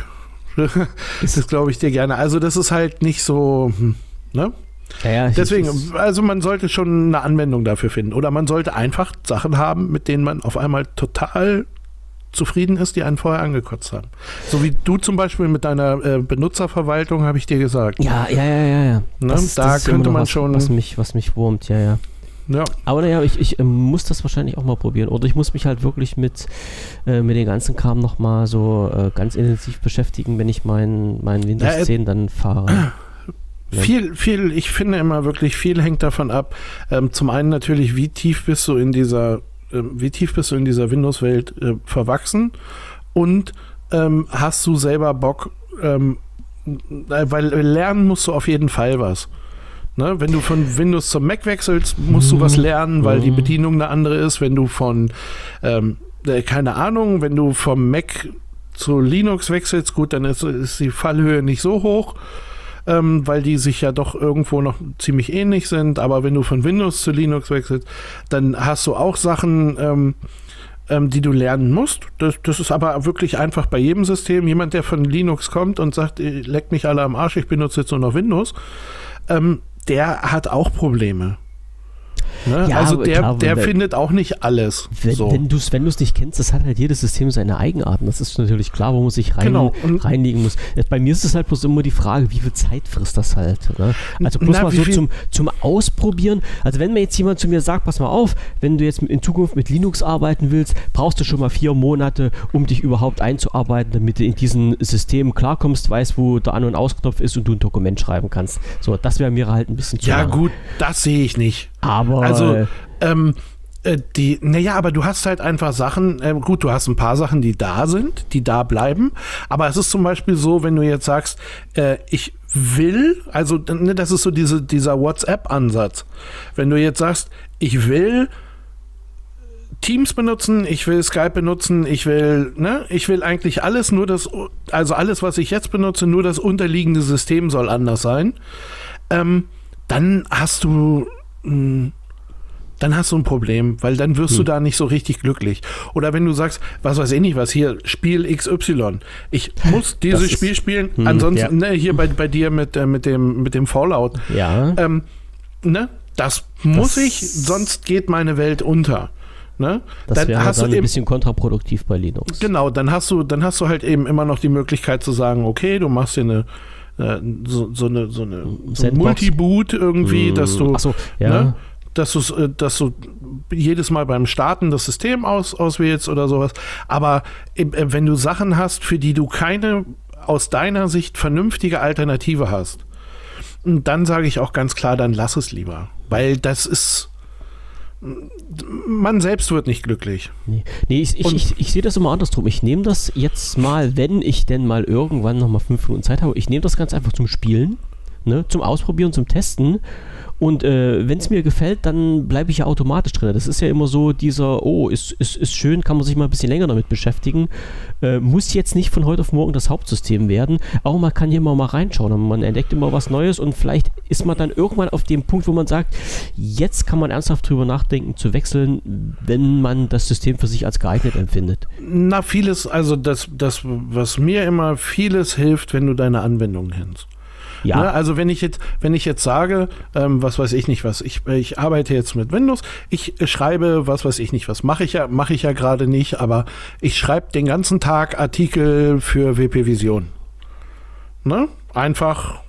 das glaube ich dir gerne. Also das ist halt nicht so, hm, ne? Ja, ja, Deswegen, also man sollte schon eine Anwendung dafür finden. Oder man sollte einfach Sachen haben, mit denen man auf einmal total zufrieden ist, die einen vorher angekotzt haben. So wie du zum Beispiel mit deiner äh, Benutzerverwaltung, habe ich dir gesagt. Ja, ja, ja, ja. ja. Ne? Das, da das könnte man was, schon. Was mich, was mich wurmt, ja, ja. Ja. Aber naja, ich, ich äh, muss das wahrscheinlich auch mal probieren. Oder ich muss mich halt wirklich mit, äh, mit den ganzen Kram nochmal so äh, ganz intensiv beschäftigen, wenn ich mein, mein Windows ja, 10 dann fahre. Viel, viel, ich finde immer wirklich viel hängt davon ab. Ähm, zum einen natürlich, wie tief bist du in dieser, äh, wie tief bist du in dieser Windows-Welt äh, verwachsen und ähm, hast du selber Bock, ähm, äh, weil lernen musst du auf jeden Fall was. Ne? Wenn du von Windows zum Mac wechselst, musst du was mhm. lernen, weil die mhm. Bedienung eine andere ist. Wenn du von, ähm, äh, keine Ahnung, wenn du vom Mac zu Linux wechselst, gut, dann ist, ist die Fallhöhe nicht so hoch. Ähm, weil die sich ja doch irgendwo noch ziemlich ähnlich sind. Aber wenn du von Windows zu Linux wechselst, dann hast du auch Sachen, ähm, ähm, die du lernen musst. Das, das, ist aber wirklich einfach bei jedem System. Jemand, der von Linux kommt und sagt, leckt mich alle am Arsch, ich benutze jetzt nur noch Windows, ähm, der hat auch Probleme. Ne? Ja, also der, klar, der findet auch nicht alles. Wenn, so. wenn du es wenn nicht kennst, das hat halt jedes System seine Eigenarten. Das ist natürlich klar, wo man sich rein, genau. reinlegen muss. Bei mir ist es halt bloß immer die Frage, wie viel Zeit frisst das halt. Ne? Also bloß Na, mal so zum, zum Ausprobieren. Also wenn mir jetzt jemand zu mir sagt, pass mal auf, wenn du jetzt in Zukunft mit Linux arbeiten willst, brauchst du schon mal vier Monate, um dich überhaupt einzuarbeiten, damit du in diesem System klarkommst, weißt, wo der An- und Ausknopf ist und du ein Dokument schreiben kannst. So, das wäre mir halt ein bisschen zu Ja lang. gut, das sehe ich nicht. Aber also ähm, äh, die, naja, aber du hast halt einfach Sachen, äh, gut, du hast ein paar Sachen, die da sind, die da bleiben, aber es ist zum Beispiel so, wenn du jetzt sagst, äh, ich will, also ne, das ist so diese, dieser WhatsApp-Ansatz. Wenn du jetzt sagst, ich will Teams benutzen, ich will Skype benutzen, ich will, ne, ich will eigentlich alles, nur das, also alles, was ich jetzt benutze, nur das unterliegende System soll anders sein. Ähm, dann hast du hm, dann hast du ein Problem, weil dann wirst hm. du da nicht so richtig glücklich. Oder wenn du sagst, was weiß ich nicht, was hier, Spiel XY. Ich muss dieses das Spiel spielen, hm, ansonsten, ja. ne, hier bei, bei dir mit, äh, mit, dem, mit dem Fallout. Ja. Ähm, ne, das muss das ich, sonst geht meine Welt unter. Ne? Das dann wäre hast dann du ein bisschen kontraproduktiv bei Linux. Genau, dann hast du, dann hast du halt eben immer noch die Möglichkeit zu sagen, okay, du machst hier eine äh, so, so eine, so eine so Multi-Boot irgendwie, hm. dass du, so, ja. ne, dass, äh, dass du jedes Mal beim Starten das System aus, auswählst oder sowas. Aber äh, wenn du Sachen hast, für die du keine aus deiner Sicht vernünftige Alternative hast, dann sage ich auch ganz klar, dann lass es lieber. Weil das ist man selbst wird nicht glücklich. Nee, nee ich, ich, ich, ich, sehe das immer andersrum. Ich nehme das jetzt mal, wenn ich denn mal irgendwann nochmal fünf Minuten Zeit habe, ich nehme das ganz einfach zum Spielen, ne, zum Ausprobieren, zum Testen und äh, wenn es mir gefällt, dann bleibe ich ja automatisch drin. Das ist ja immer so dieser, oh, ist, ist, ist schön, kann man sich mal ein bisschen länger damit beschäftigen. Äh, muss jetzt nicht von heute auf morgen das Hauptsystem werden, aber man kann hier immer mal reinschauen und man entdeckt immer was Neues und vielleicht ist man dann irgendwann auf dem Punkt, wo man sagt, jetzt kann man ernsthaft drüber nachdenken zu wechseln, wenn man das System für sich als geeignet empfindet. Na, vieles, also das, das was mir immer vieles hilft, wenn du deine Anwendung kennst. Ja. Ne? Also wenn ich jetzt, wenn ich jetzt sage, ähm, was weiß ich nicht was, ich, ich arbeite jetzt mit Windows, ich schreibe, was weiß ich nicht was, mache ich ja, mache ich ja gerade nicht, aber ich schreibe den ganzen Tag Artikel für WP Vision. Ne? Einfach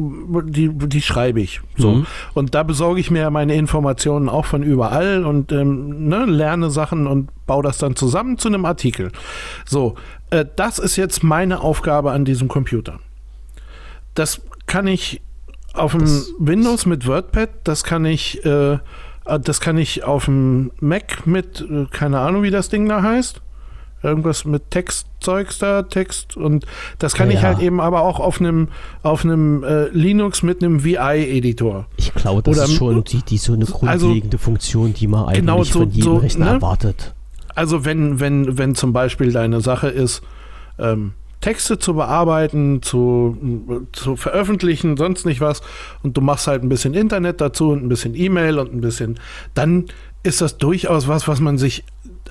die, die schreibe ich. So. Mhm. Und da besorge ich mir meine Informationen auch von überall und ähm, ne, lerne Sachen und baue das dann zusammen zu einem Artikel. So, äh, das ist jetzt meine Aufgabe an diesem Computer. Das kann ich auf dem Windows mit WordPad, das kann ich, äh, das kann ich auf dem Mac mit, äh, keine Ahnung, wie das Ding da heißt. Irgendwas mit Textzeugs da, Text und das kann ja, ich halt eben aber auch auf einem auf einem äh, Linux mit einem VI-Editor. Ich glaube, das Oder, ist schon die, die so eine also grundlegende also, Funktion, die man eigentlich genau so, von jedem so, Rechner ne? erwartet. Also wenn, wenn, wenn zum Beispiel deine Sache ist, ähm, Texte zu bearbeiten, zu, zu veröffentlichen, sonst nicht was. Und du machst halt ein bisschen Internet dazu und ein bisschen E-Mail und ein bisschen, dann ist das durchaus was, was man sich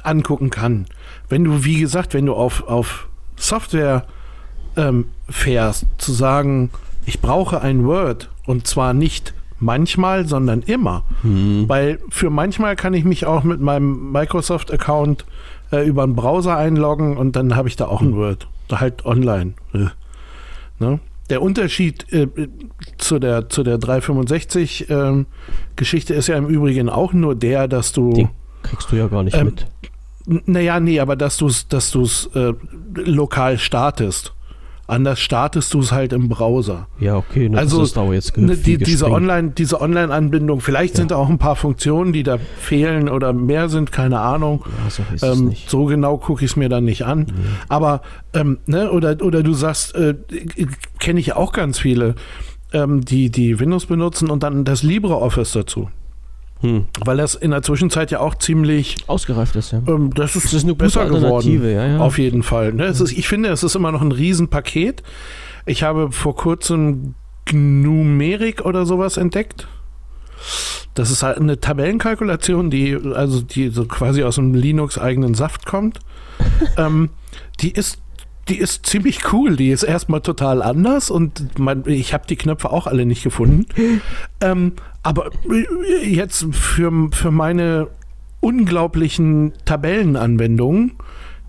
angucken kann. Wenn du, wie gesagt, wenn du auf, auf Software ähm, fährst, zu sagen, ich brauche ein Word und zwar nicht manchmal, sondern immer. Hm. Weil für manchmal kann ich mich auch mit meinem Microsoft-Account äh, über einen Browser einloggen und dann habe ich da auch ein Word. Halt online. Äh, ne? Der Unterschied äh, zu der, zu der 365 ähm, Geschichte ist ja im Übrigen auch nur der, dass du. Den kriegst du ja gar nicht Ähm, mit. Naja, nee, aber dass du es dass du's, äh, lokal startest. Anders startest du es halt im Browser. Ja, okay, ne, also, das ist jetzt Ne, die, diese. Online, diese Online-Anbindung, vielleicht sind da auch ein paar Funktionen, die da fehlen oder mehr sind, keine Ahnung. Ja, so Ähm, so genau gucke ich es mir dann nicht an. Aber, ähm, ne, oder, oder du sagst, äh, kenne ich auch ganz viele, ähm, die, die Windows benutzen und dann das LibreOffice dazu. Hm. Weil das in der Zwischenzeit ja auch ziemlich Ausgereift ist, ja. ähm, das ist, Das ist eine gute besser Alternative, geworden. ja, ja. Auf jeden Fall. Ne? Es ist, ich finde, es ist immer noch ein Riesenpaket. Ich habe vor kurzem Numeric oder sowas entdeckt. Das ist halt eine Tabellenkalkulation, die also die so quasi aus einem Linux-eigenen Saft kommt. ähm, die ist die ist ziemlich cool. Die ist erstmal total anders und man, ich habe die Knöpfe auch alle nicht gefunden. ähm, aber jetzt für, für meine unglaublichen Tabellenanwendungen,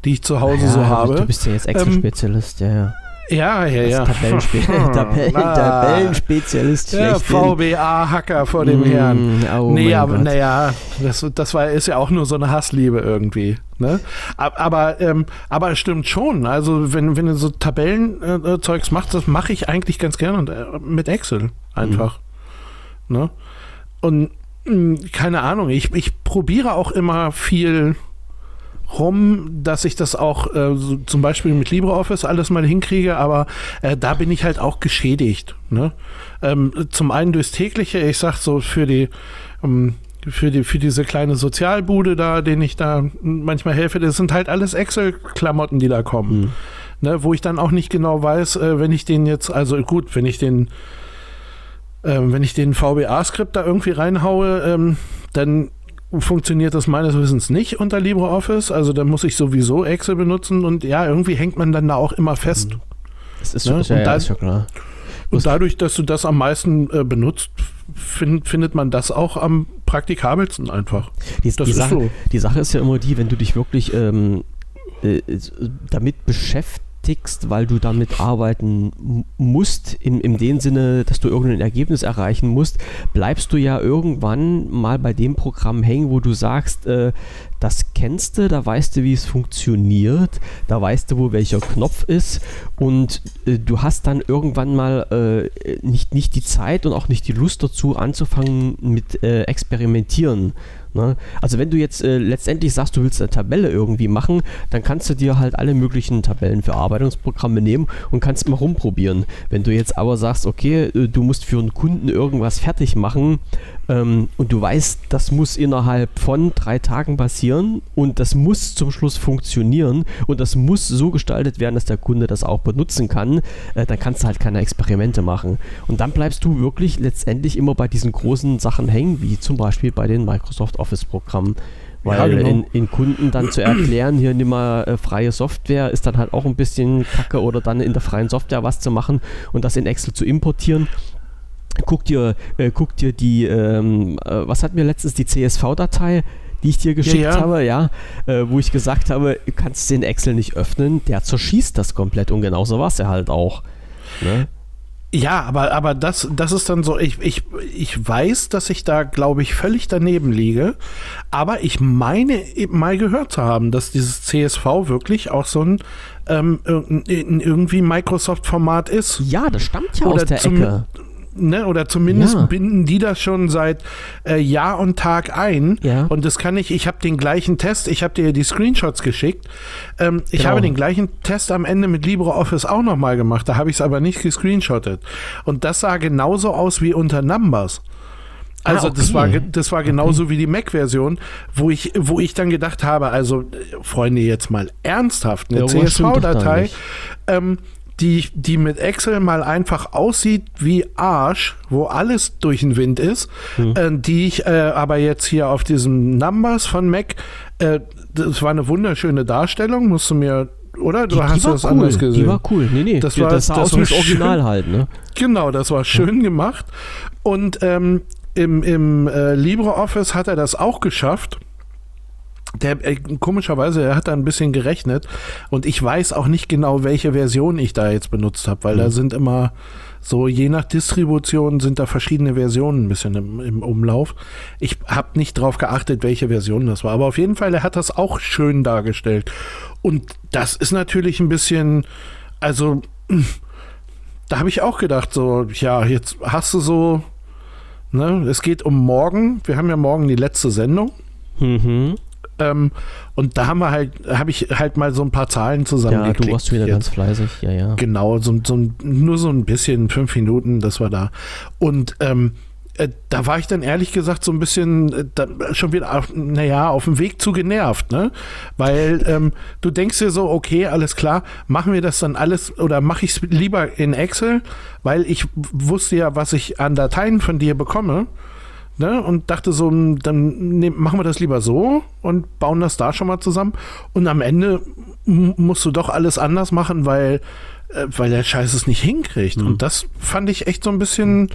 die ich zu Hause ja, so habe. Du bist ja jetzt Excel-Spezialist, ja, ja. Ja, ja, ja. Als Tabellenspe Tabellen Ah. Tabellenspezialist Ja. VBA-Hacker vor dem Mm, Herrn. oh nee, aber Gott. naja, das, das war, ist ja auch nur so eine Hassliebe irgendwie. Ne? Ab- Aber, ähm, aber es stimmt schon. Also, wenn, wenn du so Tabellenzeugs machst, das mache ich eigentlich ganz gerne und, äh, mit Excel einfach. Mhm. Ne? Und mh, keine Ahnung, ich, ich probiere auch immer viel rum, dass ich das auch äh, so zum Beispiel mit LibreOffice alles mal hinkriege, aber äh, da bin ich halt auch geschädigt. Ne? Ähm, zum einen durchs tägliche, ich sag so für die ähm, für, die, für diese kleine Sozialbude da, den ich da manchmal helfe, das sind halt alles Excel-Klamotten, die da kommen. Hm. Ne, wo ich dann auch nicht genau weiß, äh, wenn ich den jetzt, also gut, wenn ich den, ähm, wenn ich den VBA-Skript da irgendwie reinhaue, ähm, dann funktioniert das meines Wissens nicht unter LibreOffice. Also da muss ich sowieso Excel benutzen und ja, irgendwie hängt man dann da auch immer fest. Das ist, Ne? schon, ja, Und ja, dann- ist schon klar. Und dadurch, dass du das am meisten äh, benutzt, find, findet man das auch am praktikabelsten einfach. Die, die, ist Sache, so. die Sache ist ja immer die, wenn du dich wirklich ähm, äh, damit beschäftigst, weil du damit arbeiten musst, im, in dem Sinne, dass du irgendein Ergebnis erreichen musst, bleibst du ja irgendwann mal bei dem Programm hängen, wo du sagst, äh, das kennst du, da weißt du, wie es funktioniert, da weißt du, wo welcher Knopf ist und äh, du hast dann irgendwann mal äh, nicht, nicht die Zeit und auch nicht die Lust dazu anzufangen mit äh, Experimentieren. Ne? Also wenn du jetzt äh, letztendlich sagst, du willst eine Tabelle irgendwie machen, dann kannst du dir halt alle möglichen Tabellenverarbeitungsprogramme nehmen und kannst mal rumprobieren. Wenn du jetzt aber sagst, okay, äh, du musst für einen Kunden irgendwas fertig machen ähm, und du weißt, das muss innerhalb von drei Tagen passieren und das muss zum Schluss funktionieren und das muss so gestaltet werden, dass der Kunde das auch benutzen kann, äh, dann kannst du halt keine Experimente machen. Und dann bleibst du wirklich letztendlich immer bei diesen großen Sachen hängen, wie zum Beispiel bei den Microsoft Office-Programmen. Weil Ja, genau. in, in Kunden dann zu erklären, hier nimm mal äh, freie Software, ist dann halt auch ein bisschen kacke oder dann in der freien Software was zu machen und das in Excel zu importieren. Guck dir, äh, guck dir die, ähm, äh, was hatten wir letztens, die CSV-Datei, die ich dir geschickt ja. habe, ja, äh, wo ich gesagt habe, du kannst den Excel nicht öffnen, der zerschießt das komplett und genauso war es ja halt auch. Ne? Ja, aber, aber das, das ist dann so, ich, ich, ich weiß, dass ich da, glaube ich, völlig daneben liege, aber ich meine mal gehört zu haben, dass dieses CSV wirklich auch so ein ähm, irgendwie Microsoft-Format ist. Ja, das stammt ja Oder aus der Ecke. Ne, oder zumindest Ja. binden die das schon seit äh, Jahr und Tag ein. Ja. Und das kann ich, ich habe den gleichen Test, ich habe dir die Screenshots geschickt. Ähm, ich Genau. habe den gleichen Test am Ende mit LibreOffice auch nochmal gemacht. Da habe ich es aber nicht gescreenshottet. Und das sah genauso aus wie unter Numbers. Also Ah, das okay. war ge- das war genauso wie die Mac-Version, wo ich wo ich dann gedacht habe, also äh, Freunde jetzt mal ernsthaft eine da CSV-Datei, ähm, die die mit Excel mal einfach aussieht wie Arsch, wo alles durch den Wind ist, Hm. äh, die ich äh, aber jetzt hier auf diesem Numbers von Mac, äh, das war eine wunderschöne Darstellung, musst du mir oder du Die, hast die das cool. anders gesehen? Die war cool. Nee, nee. Das war- das sah das aus wie das Original halt, ne? Genau, das war schön gemacht. Und ähm, im, im äh, LibreOffice hat er das auch geschafft. Der äh, komischerweise, er hat da ein bisschen gerechnet und ich weiß auch nicht genau, welche Version ich da jetzt benutzt habe, weil mhm. da sind immer so je nach Distribution sind da verschiedene Versionen ein bisschen im, im Umlauf. Ich habe nicht drauf geachtet, welche Version das war, aber auf jeden Fall, er hat das auch schön dargestellt und das ist natürlich ein bisschen, also da habe ich auch gedacht, so ja, jetzt hast du so, ne, es geht um morgen. Wir haben ja morgen die letzte Sendung. Mhm. Ähm, und da haben wir halt, habe ich halt mal so ein paar Zahlen zusammengeklickt. Ja, du warst wieder jetzt. ganz fleißig, ja, ja. Genau, so, so, nur so ein bisschen, fünf Minuten, das war da. Und ähm, äh, da war ich dann ehrlich gesagt so ein bisschen äh, schon wieder, auf, naja, auf dem Weg zu genervt, ne? Weil ähm, du denkst dir so, okay, alles klar, machen wir das dann alles oder mache ich es lieber in Excel, weil ich wusste ja, was ich an Dateien von dir bekomme ne, und dachte so, hm, dann nehm, machen wir das lieber so und bauen das da schon mal zusammen. Und am Ende musst du doch alles anders machen, weil, äh, weil der Scheiß es nicht hinkriegt. Mhm. Und das fand ich echt so ein bisschen.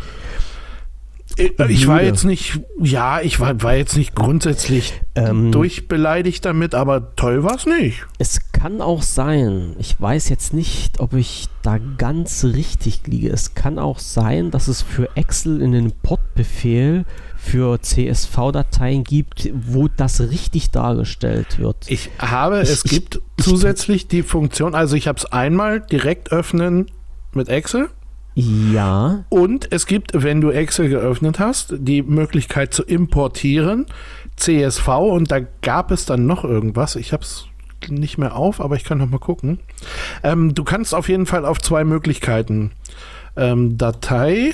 Äh, ich war jetzt nicht, ja, ich war, war jetzt nicht grundsätzlich ähm, durchbeleidigt damit, aber toll war es nicht. Es kann auch sein, ich weiß jetzt nicht, ob ich da ganz richtig liege. Es kann auch sein, dass es für Excel in den Pod-Befehl für CSV-Dateien gibt, wo das richtig dargestellt wird. Ich habe, ich, es gibt ich, zusätzlich die Funktion, also ich habe es einmal direkt öffnen mit Excel. Ja. Und es gibt, wenn du Excel geöffnet hast, die Möglichkeit zu importieren, CSV und da gab es dann noch irgendwas. Ich habe es nicht mehr auf, aber ich kann noch mal gucken. Ähm, du kannst auf jeden Fall auf zwei Möglichkeiten. Ähm, Datei,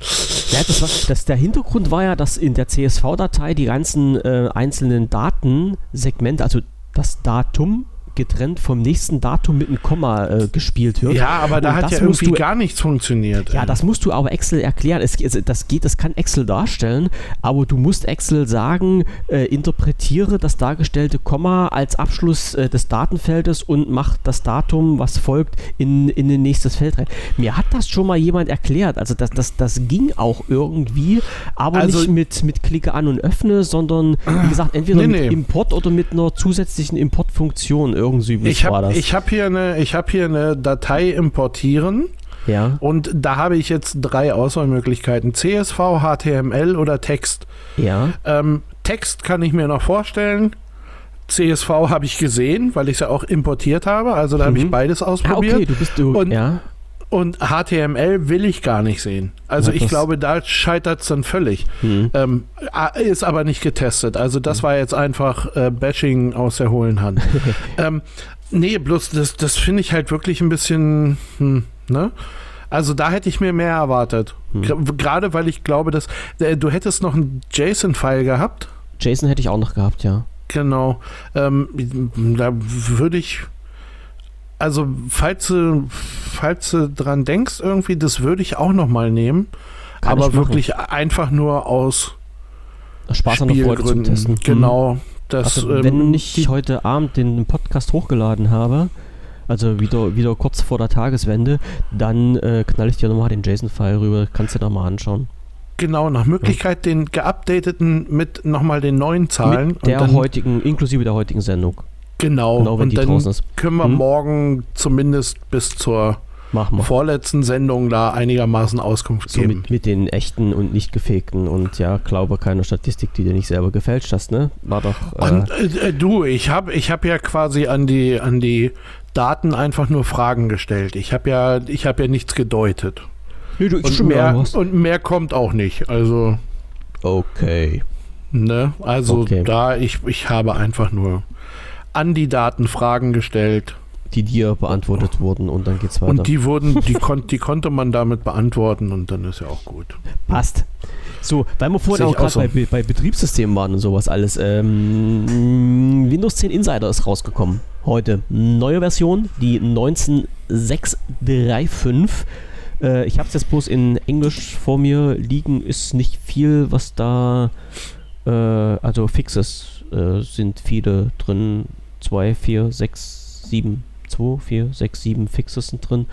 ja, das war, das, der Hintergrund war ja, dass in der CSV-Datei die ganzen äh, einzelnen Datensegmente, also das Datum getrennt vom nächsten Datum mit einem Komma äh, gespielt wird. Ja, aber da und hat ja irgendwie du, gar nichts funktioniert. Ja, das musst du aber Excel erklären. Es, das geht, das kann Excel darstellen, aber du musst Excel sagen, äh, interpretiere das dargestellte Komma als Abschluss äh, des Datenfeldes und mach das Datum, was folgt, in, in ein nächstes Feld rein. Mir hat das schon mal jemand erklärt. Also das, das, das ging auch irgendwie, aber also, nicht mit, mit Klicke an und öffne, sondern wie gesagt, entweder nee, mit nee. Import oder mit einer zusätzlichen Importfunktion irgendwie ich hab, war das. Ich habe hier, eine, hab hier eine Datei importieren. Ja. Und da habe ich jetzt drei Auswahlmöglichkeiten: CSV, HTML oder Text. Ja. Ähm, Text kann ich mir noch vorstellen. CSV habe ich gesehen, weil ich es ja auch importiert habe. Also da mhm. habe ich beides ausprobiert. Ah, okay, du bist du. Und, ja. Und HTML will ich gar nicht sehen. Also ja, ich glaube, da scheitert es dann völlig. Mhm. Ähm, ist aber nicht getestet. Also das mhm. war jetzt einfach äh, Bashing aus der hohlen Hand. ähm, nee, bloß das, das finde ich halt wirklich ein bisschen, hm, ne? Also da hätte ich mir mehr erwartet. Mhm. Gerade weil ich glaube, dass äh, du hättest noch einen JSON-File gehabt. JSON hätte ich auch noch gehabt, ja. Genau. Ähm, da würde ich also falls du, falls du dran denkst, irgendwie, das würde ich auch noch mal nehmen. Kann aber wirklich einfach nur aus Spaß an Freude zum Testen. Genau. Das, also, wenn ähm, ich heute Abend den Podcast hochgeladen habe, also wieder, wieder kurz vor der Tageswende, dann äh, knall ich dir nochmal den JSON-File rüber, kannst du dir da mal anschauen. Genau, nach Möglichkeit ja. den geupdateten mit nochmal den neuen Zahlen. Mit der heutigen, inklusive der heutigen Sendung. Genau, genau und dann können wir hm? morgen zumindest bis zur vorletzten Sendung da einigermaßen Auskunft so geben. Mit, mit, den echten und nicht gefegten und ja, glaube keine Statistik, die du nicht selber gefälscht hast, ne? War doch. Äh und, äh, du, ich habe ich hab ja quasi an die, an die Daten einfach nur Fragen gestellt. Ich habe ja, ich habe ja nichts gedeutet. Nee, du, und, mehr, und mehr kommt auch nicht. Also. Okay. Ne? Also okay. da, ich, ich habe einfach nur an die Daten Fragen gestellt. Die dir beantwortet oh. wurden und dann geht's weiter. Und die wurden, die, kon die konnte man damit beantworten und dann ist ja auch gut. Passt. So, weil wir vorhin auch gerade so. bei, bei, Betriebssystemen waren und sowas alles. Ähm, Windows 10 Insider ist rausgekommen. Heute. Neue Version, die 19635. Äh, ich habe es jetzt bloß in Englisch vor mir liegen. Ist nicht viel, was da. Äh, also Fixes äh, sind viele drin. 2, 4, 6, 7, 2, 4, 6, 7 Fixes sind drin.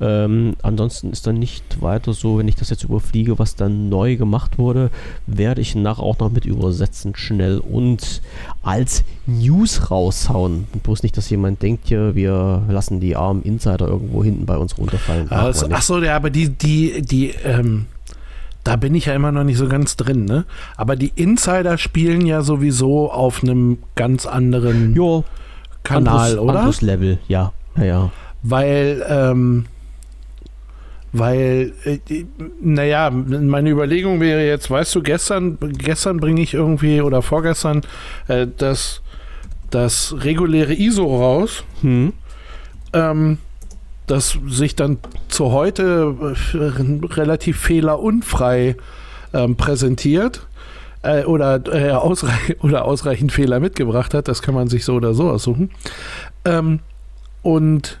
Ähm, ansonsten ist dann nicht weiter so, wenn ich das jetzt überfliege, was dann neu gemacht wurde, werde ich nachher auch noch mit übersetzen schnell und als News raushauen. Bloß nicht, dass jemand denkt, ja, wir lassen die armen Insider irgendwo hinten bei uns runterfallen. Also, Achso, ja, aber die, die, die, ähm, da bin ich ja immer noch nicht so ganz drin, ne? Aber die Insider spielen ja sowieso auf einem ganz anderen jo, Kanal, anderes, oder? Anderes Level, ja. ja, ja. Weil, ähm, weil, äh, naja, meine Überlegung wäre jetzt, weißt du, gestern, gestern bringe ich irgendwie oder vorgestern äh, das, das reguläre ISO raus. Hm. Ähm, das sich dann zu heute äh, relativ fehlerunfrei ähm, präsentiert äh, oder, äh, ausreich oder ausreichend Fehler mitgebracht hat. Das kann man sich so oder so aussuchen. Ähm, und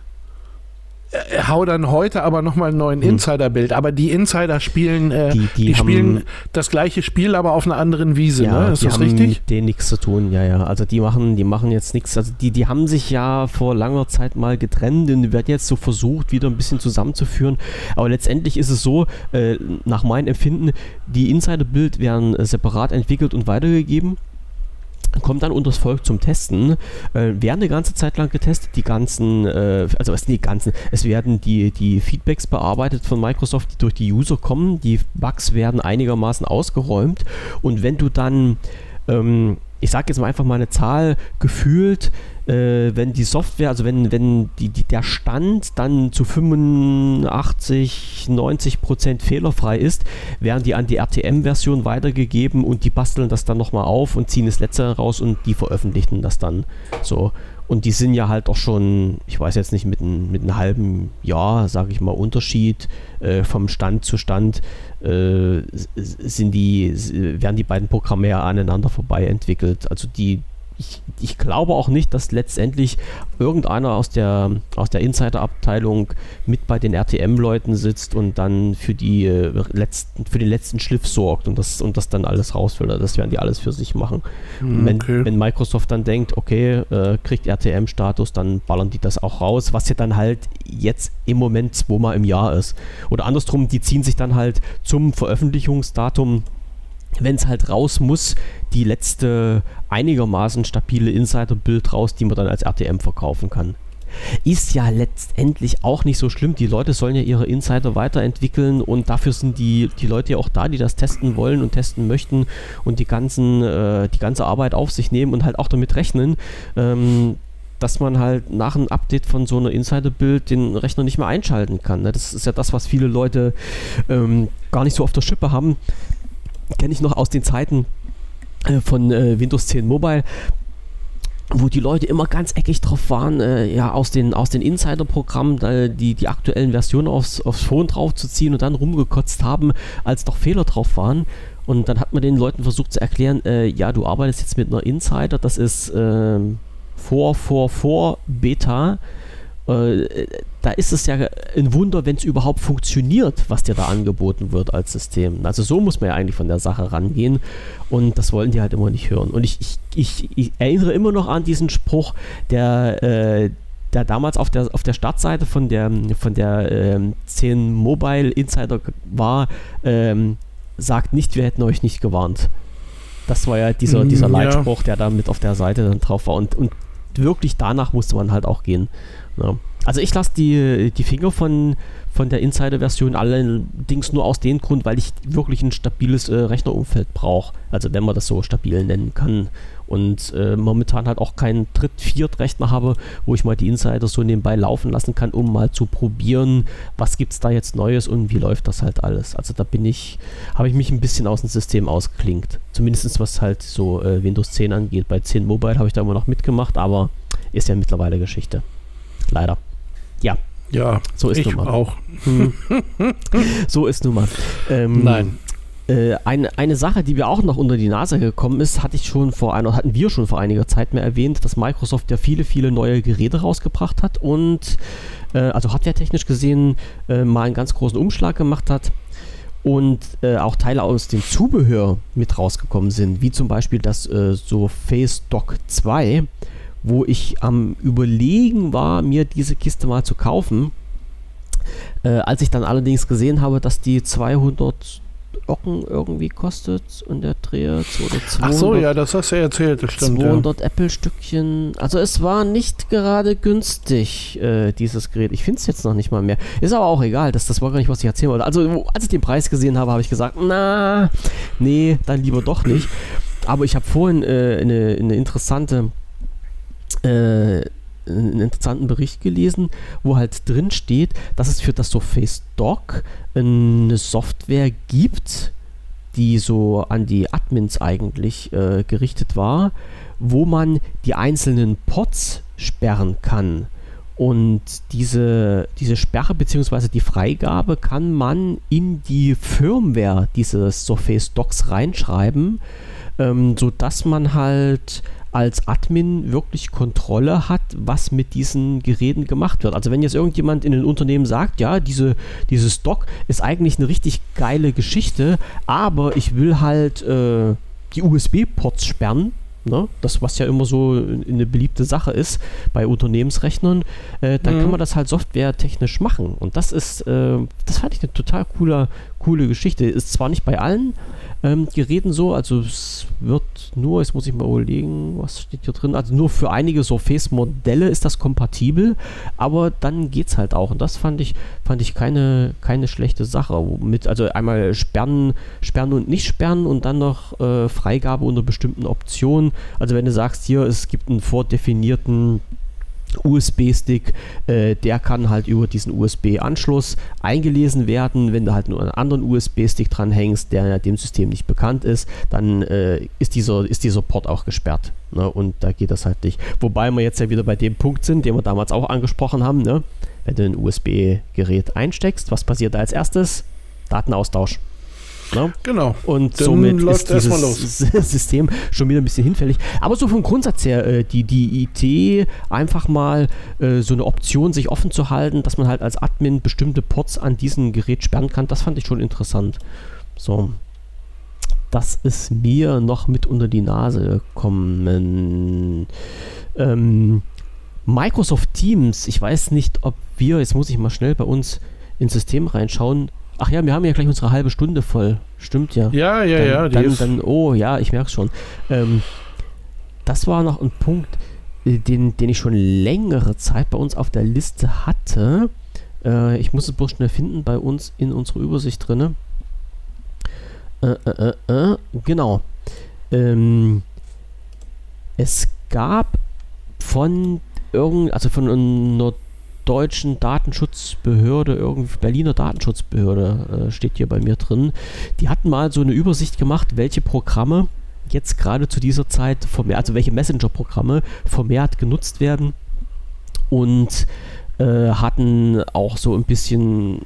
hau dann heute aber nochmal einen neuen Hm. Insider-Bild. Aber die Insider spielen, äh, Die- die, die spielen haben- das gleiche Spiel, aber auf einer anderen Wiese. Ja, ne? Ist die das haben richtig? mit denen nichts zu tun, ja, ja. Also die machen, die machen jetzt nichts. Also die, die haben sich ja vor langer Zeit mal getrennt und werden jetzt so versucht, wieder ein bisschen zusammenzuführen. Aber letztendlich ist es so, äh, nach meinem Empfinden, die Insider-Bild werden äh, separat entwickelt und weitergegeben. Kommt dann unter das Volk zum Testen. Äh, werden eine ganze Zeit lang getestet, die ganzen, äh, also was die ganzen, es werden die, die Feedbacks bearbeitet von Microsoft, die durch die User kommen, die Bugs werden einigermaßen ausgeräumt und wenn du dann, ähm, ich sage jetzt mal einfach mal eine Zahl, gefühlt, äh, wenn die Software, also wenn, wenn die, die, der Stand dann zu 85, 90 Prozent fehlerfrei ist, werden die an die RTM-Version weitergegeben und die basteln das dann nochmal auf und ziehen das letzte raus und die veröffentlichen das dann so. Und die sind ja halt auch schon, ich weiß jetzt nicht, mit, ein, mit einem halben Jahr, sage ich mal, Unterschied äh, vom Stand zu Stand, äh, sind die, werden die beiden Programme ja aneinander vorbei entwickelt. Also die, ich, ich glaube auch nicht, dass letztendlich irgendeiner aus der, aus der Insider-Abteilung mit bei den RTM-Leuten sitzt und dann für, die, äh, letzten, für den letzten Schliff sorgt und das, und das dann alles rausfiltert. Das werden die alles für sich machen. Wenn, Okay. wenn Microsoft dann denkt, okay, äh, kriegt RTM-Status, dann ballern die das auch raus, was ja dann halt jetzt im Moment zweimal im Jahr ist. Oder andersrum, die ziehen sich dann halt zum Veröffentlichungsdatum wenn es halt raus muss, die letzte einigermaßen stabile Insider-Bild raus, die man dann als RTM verkaufen kann. Ist ja letztendlich auch nicht so schlimm. Die Leute sollen ja ihre Insider weiterentwickeln und dafür sind die, die Leute ja auch da, die das testen wollen und testen möchten und die, ganzen, äh, die ganze Arbeit auf sich nehmen und halt auch damit rechnen, ähm, dass man halt nach einem Update von so einer Insider-Bild den Rechner nicht mehr einschalten kann. Ne? Das ist ja das, was viele Leute ähm, gar nicht so auf der Schippe haben. Kenne ich noch aus den Zeiten äh, von äh, Windows 10 Mobile wo die Leute immer ganz eckig drauf waren, äh, ja, aus den, aus den Insider-Programmen äh, die, die aktuellen Versionen aufs, aufs Phone draufzuziehen und dann rumgekotzt haben, als doch Fehler drauf waren. Und dann hat man den Leuten versucht zu erklären, äh, ja, du arbeitest jetzt mit einer Insider, das ist ähm, vor, vor, vor Beta. Äh, da ist es ja ein Wunder, wenn es überhaupt funktioniert, was dir da angeboten wird als System. Also so muss man ja eigentlich von der Sache rangehen und das wollen die halt immer nicht hören. Und ich, ich, ich, ich erinnere immer noch an diesen Spruch, der, äh, der damals auf der, auf der Startseite von der, von der ähm, 10 Mobile Insider war, ähm, sagt nicht, wir hätten euch nicht gewarnt. Das war ja dieser, Mm, dieser ja. Leitspruch, der da mit auf der Seite dann drauf war. Und, und wirklich danach musste man halt auch gehen. Ja. Also ich lasse die, die Finger von, von der Insider-Version allerdings nur aus dem Grund, weil ich wirklich ein stabiles äh, Rechnerumfeld brauche. Also wenn man das so stabil nennen kann. Und äh, momentan halt auch keinen Dritt-, Viert-Rechner habe, wo ich mal die Insider so nebenbei laufen lassen kann, um mal zu probieren, was gibt es da jetzt Neues und wie läuft das halt alles. Also da bin ich, habe ich mich ein bisschen aus dem System ausgeklinkt. Zumindest was halt so äh, Windows 10 angeht. Bei 10 Mobile habe ich da immer noch mitgemacht, aber ist ja mittlerweile Geschichte. Leider. Ja, Ja, so ist ich nun mal. auch. So ist nun mal. Ähm, Nein. Äh, eine, eine Sache, die mir auch noch unter die Nase gekommen ist, hatte ich schon vor einer, hatten wir schon vor einiger Zeit mehr erwähnt, dass Microsoft ja viele, viele neue Geräte rausgebracht hat und äh, also hardware-technisch gesehen äh, mal einen ganz großen Umschlag gemacht hat und äh, auch Teile aus dem Zubehör mit rausgekommen sind, wie zum Beispiel das äh, so Face Dock 2, wo ich am Überlegen war, mir diese Kiste mal zu kaufen. Äh, als ich dann allerdings gesehen habe, dass die 200 Ocken irgendwie kostet und der Dreher oder 200, Ach so, ja, das hast du ja erzählt, das stimmt. 200 ja. Apple-Stückchen. Also es war nicht gerade günstig, äh, dieses Gerät. Ich finde es jetzt noch nicht mal mehr. Ist aber auch egal, das, das war gar nicht, was ich erzählen wollte. Also als ich den Preis gesehen habe, habe ich gesagt, na, nee, dann lieber doch nicht. Aber ich habe vorhin äh, eine, eine interessante äh, einen interessanten Bericht gelesen, wo halt drin steht, dass es für das Surface Dock eine Software gibt, die so an die Admins eigentlich äh, gerichtet war, wo man die einzelnen Pods sperren kann. Und diese, diese Sperre bzw. die Freigabe kann man in die Firmware dieses Surface Docks reinschreiben, ähm, sodass man halt als Admin wirklich Kontrolle hat, was mit diesen Geräten gemacht wird. Also wenn jetzt irgendjemand in den Unternehmen sagt, ja, diese, dieses Dock ist eigentlich eine richtig geile Geschichte, aber ich will halt äh, die USB-Ports sperren, Ne? Das, was ja immer so eine beliebte Sache ist bei Unternehmensrechnern, äh, dann mhm. kann man das halt softwaretechnisch machen. Und das ist, äh, das fand ich eine total coole, coole Geschichte. Ist zwar nicht bei allen ähm, Geräten so, also es wird nur, jetzt muss ich mal überlegen, was steht hier drin, also nur für einige Surface-Modelle ist das kompatibel, aber dann geht es halt auch. Und das fand ich, fand ich keine, keine schlechte Sache. Mit, also einmal sperren, sperren und nicht sperren und dann noch äh, Freigabe unter bestimmten Optionen. Also wenn du sagst, hier, es gibt einen vordefinierten USB-Stick, äh, der kann halt über diesen USB-Anschluss eingelesen werden. Wenn du halt nur einen anderen USB-Stick dranhängst, der dem System nicht bekannt ist, dann äh, ist, dieser, ist dieser Port auch gesperrt. Ne? Und da geht das halt nicht. Wobei wir jetzt ja wieder bei dem Punkt sind, den wir damals auch angesprochen haben. Ne? Wenn du ein USB-Gerät einsteckst, was passiert da als erstes? Datenaustausch. Ne? Genau. Und Dann somit ist dieses System schon wieder ein bisschen hinfällig. Aber so vom Grundsatz her, äh, die, die Idee, einfach mal äh, so eine Option sich offen zu halten, dass man halt als Admin bestimmte Ports an diesem Gerät sperren kann, das fand ich schon interessant. So. Das ist mir noch mit unter die Nase gekommen. Ähm, Microsoft Teams, ich weiß nicht, ob wir, jetzt muss ich mal schnell bei uns ins System reinschauen, Ach ja, wir haben ja gleich unsere halbe Stunde voll. Stimmt ja. Ja, ja, dann, ja. Dann, dann, oh ja, ich merke es schon. Ähm, das war noch ein Punkt, äh, den, den ich schon längere Zeit bei uns auf der Liste hatte. Äh, ich muss es bloß schnell finden bei uns in unserer Übersicht drin. Äh, äh, äh, äh, genau. Ähm, es gab von irgend, also von einer deutschen Datenschutzbehörde, irgendwie Berliner Datenschutzbehörde äh, steht hier bei mir drin. Die hatten mal so eine Übersicht gemacht, welche Programme jetzt gerade zu dieser Zeit vermehrt, also welche Messenger-Programme vermehrt genutzt werden und äh, hatten auch so ein bisschen,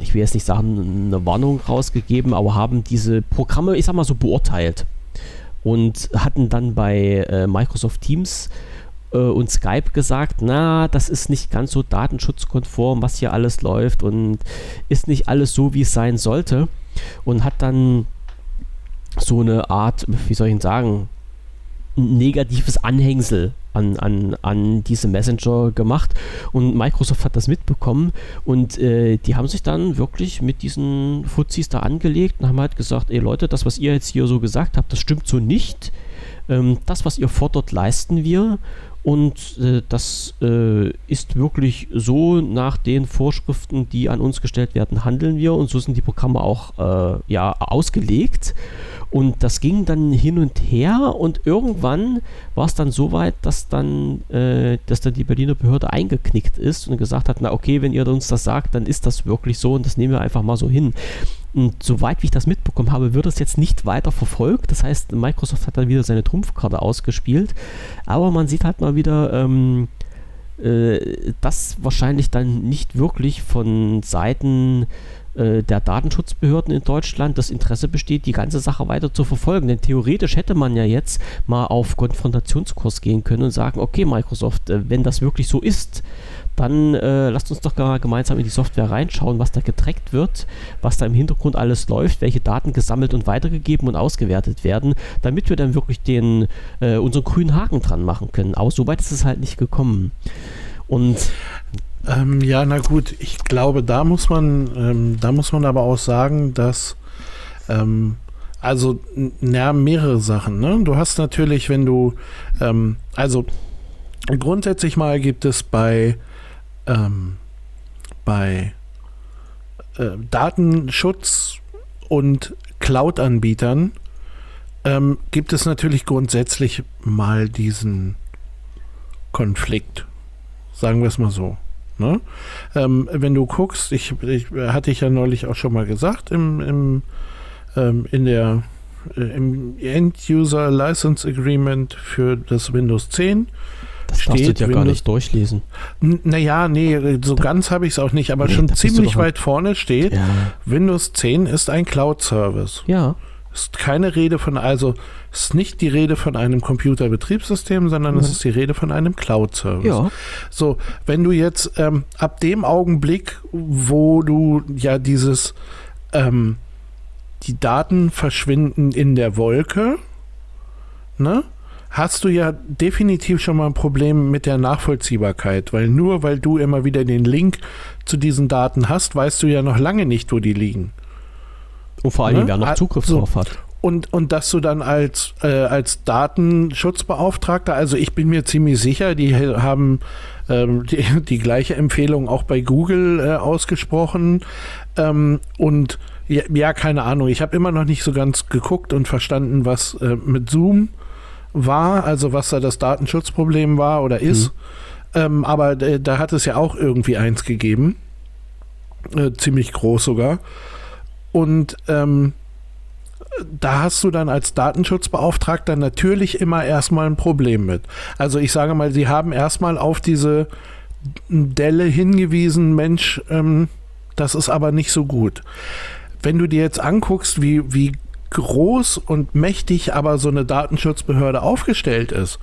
ich will jetzt nicht sagen, eine Warnung rausgegeben, aber haben diese Programme, ich sag mal so, beurteilt und hatten dann bei äh, Microsoft Teams äh, und Skype gesagt, na, das ist nicht ganz so datenschutzkonform, was hier alles läuft und ist nicht alles so, wie es sein sollte. Und hat dann so eine Art, wie soll ich ihn sagen, negatives Anhängsel an, an, an diese Messenger gemacht und Microsoft hat das mitbekommen und äh, die haben sich dann wirklich mit diesen Fuzis da angelegt und haben halt gesagt, ey Leute, das was ihr jetzt hier so gesagt habt, das stimmt so nicht. Ähm, das was ihr fordert, leisten wir und äh, das äh, ist wirklich so nach den Vorschriften, die an uns gestellt werden, handeln wir. Und so sind die Programme auch äh, ja, ausgelegt. Und das ging dann hin und her und irgendwann war es dann so weit, dass dann, äh, dass dann die Berliner Behörde eingeknickt ist und gesagt hat, na okay, wenn ihr uns das sagt, dann ist das wirklich so und das nehmen wir einfach mal so hin. Und soweit wie ich das mitbekommen habe, wird es jetzt nicht weiter verfolgt. Das heißt, Microsoft hat dann wieder seine Trumpfkarte ausgespielt. Aber man sieht halt mal wieder, ähm, äh, dass wahrscheinlich dann nicht wirklich von Seiten äh, der Datenschutzbehörden in Deutschland das Interesse besteht, die ganze Sache weiter zu verfolgen. Denn theoretisch hätte man ja jetzt mal auf Konfrontationskurs gehen können und sagen, okay Microsoft, äh, wenn das wirklich so ist, dann äh, lasst uns doch mal gemeinsam in die Software reinschauen, was da getrackt wird, was da im Hintergrund alles läuft, welche Daten gesammelt und weitergegeben und ausgewertet werden, damit wir dann wirklich den, äh, unseren grünen Haken dran machen können. Aber so weit ist es halt nicht gekommen. Und ähm, ja, na gut, ich glaube, da muss man, ähm, da muss man aber auch sagen, dass ähm, also ja, mehrere Sachen. Ne? Du hast natürlich, wenn du, ähm, also grundsätzlich mal gibt es bei ähm, bei äh, Datenschutz und Cloud-Anbietern ähm, gibt es natürlich grundsätzlich mal diesen Konflikt. Sagen wir es mal so. Ne? Ähm, wenn du guckst, ich, ich, hatte ich ja neulich auch schon mal gesagt, im, im, ähm, in der, äh, im End-User License Agreement für das Windows 10 das steht ja Windows, gar nicht durchlesen. Naja, nee, so ganz habe ich es auch nicht, aber nee, schon ziemlich weit vorne steht, ja. Windows 10 ist ein Cloud-Service. Ja. Ist keine Rede von, also ist nicht die Rede von einem Computerbetriebssystem, sondern mhm. es ist die Rede von einem Cloud-Service. Ja. So, wenn du jetzt ähm, ab dem Augenblick, wo du ja dieses, ähm, die Daten verschwinden in der Wolke, ne? Hast du ja definitiv schon mal ein Problem mit der Nachvollziehbarkeit, weil nur weil du immer wieder den Link zu diesen Daten hast, weißt du ja noch lange nicht, wo die liegen. Und vor allem, ne? wer noch Zugriff so. drauf hat. Und, und dass du dann als, äh, als Datenschutzbeauftragter, also ich bin mir ziemlich sicher, die haben ähm, die, die, gleiche Empfehlung auch bei Google äh, ausgesprochen. Ähm, und ja, ja, keine Ahnung, ich habe immer noch nicht so ganz geguckt und verstanden, was äh, mit Zoom war, also was da das Datenschutzproblem war oder ist. Mhm. Ähm, aber äh, da hat es ja auch irgendwie eins gegeben. Äh, ziemlich groß sogar. Und ähm, da hast du dann als Datenschutzbeauftragter natürlich immer erstmal ein Problem mit. Also ich sage mal, sie haben erstmal auf diese Delle hingewiesen, Mensch, ähm, das ist aber nicht so gut. Wenn du dir jetzt anguckst, wie, wie groß und mächtig aber so eine Datenschutzbehörde aufgestellt ist.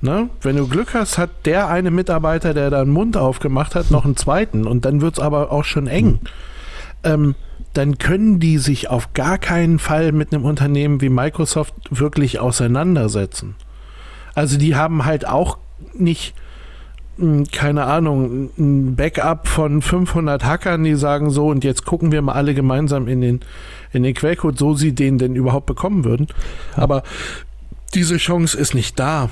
Ne? Wenn du Glück hast, hat der eine Mitarbeiter, der da einen Mund aufgemacht hat, noch einen zweiten und dann wird es aber auch schon eng. Ähm, dann können die sich auf gar keinen Fall mit einem Unternehmen wie Microsoft wirklich auseinandersetzen. Also die haben halt auch nicht hm, keine Ahnung, ein Backup von 500 Hackern, die sagen so, und jetzt gucken wir mal alle gemeinsam in den, in den Quellcode, so sie den denn überhaupt bekommen würden. Aber diese Chance ist nicht da.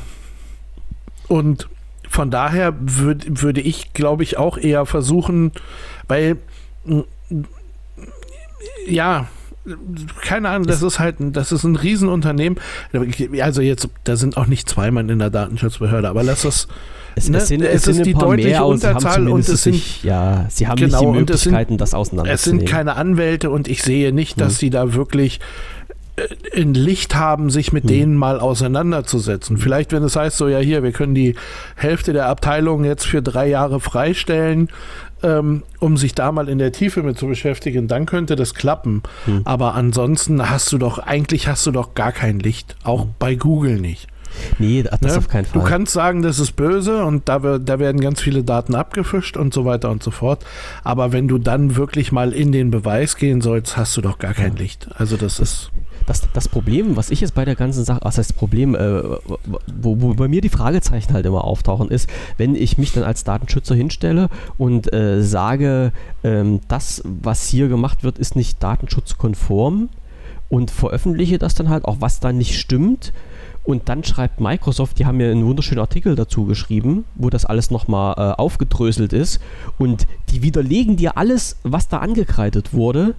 Und von daher würd, würde ich, glaube ich, auch eher versuchen, weil, hm, ja, keine Ahnung, das ist halt, das ist ein Riesenunternehmen. Also jetzt, da sind auch nicht zwei Mann in der Datenschutzbehörde, aber lass das es, ne? es, sind, es, sind die deutliche Unterzahl und es sind ja, sie haben genau, nicht die Möglichkeiten, sind, das auseinanderzunehmen. Es sind keine Anwälte und ich sehe nicht, dass hm. sie da wirklich äh, in Licht haben, sich mit hm. denen mal auseinanderzusetzen. Vielleicht, wenn es heißt, so ja hier, wir können die Hälfte der Abteilung jetzt für drei Jahre freistellen, ähm, um sich da mal in der Tiefe mit zu beschäftigen, dann könnte das klappen. Hm. Aber ansonsten hast du doch, eigentlich hast du doch gar kein Licht. Auch hm. bei Google nicht. Nee, das ne? auf keinen Fall. Du kannst sagen, das ist böse und da, da werden ganz viele Daten abgefischt und so weiter und so fort. Aber wenn du dann wirklich mal in den Beweis gehen sollst, hast du doch gar kein Licht. Also das ist. Das, das Problem, was ich jetzt bei der ganzen Sache, was heißt das Problem, äh, wo, wo, bei mir die Fragezeichen halt immer auftauchen, ist, wenn ich mich dann als Datenschützer hinstelle und äh, sage, ähm, das, was hier gemacht wird, ist nicht datenschutzkonform und veröffentliche das dann halt, auch was da nicht stimmt, und dann schreibt Microsoft, die haben mir einen wunderschönen Artikel dazu geschrieben, wo das alles nochmal äh, aufgedröselt ist. Und die widerlegen dir alles, was da angekreidet wurde.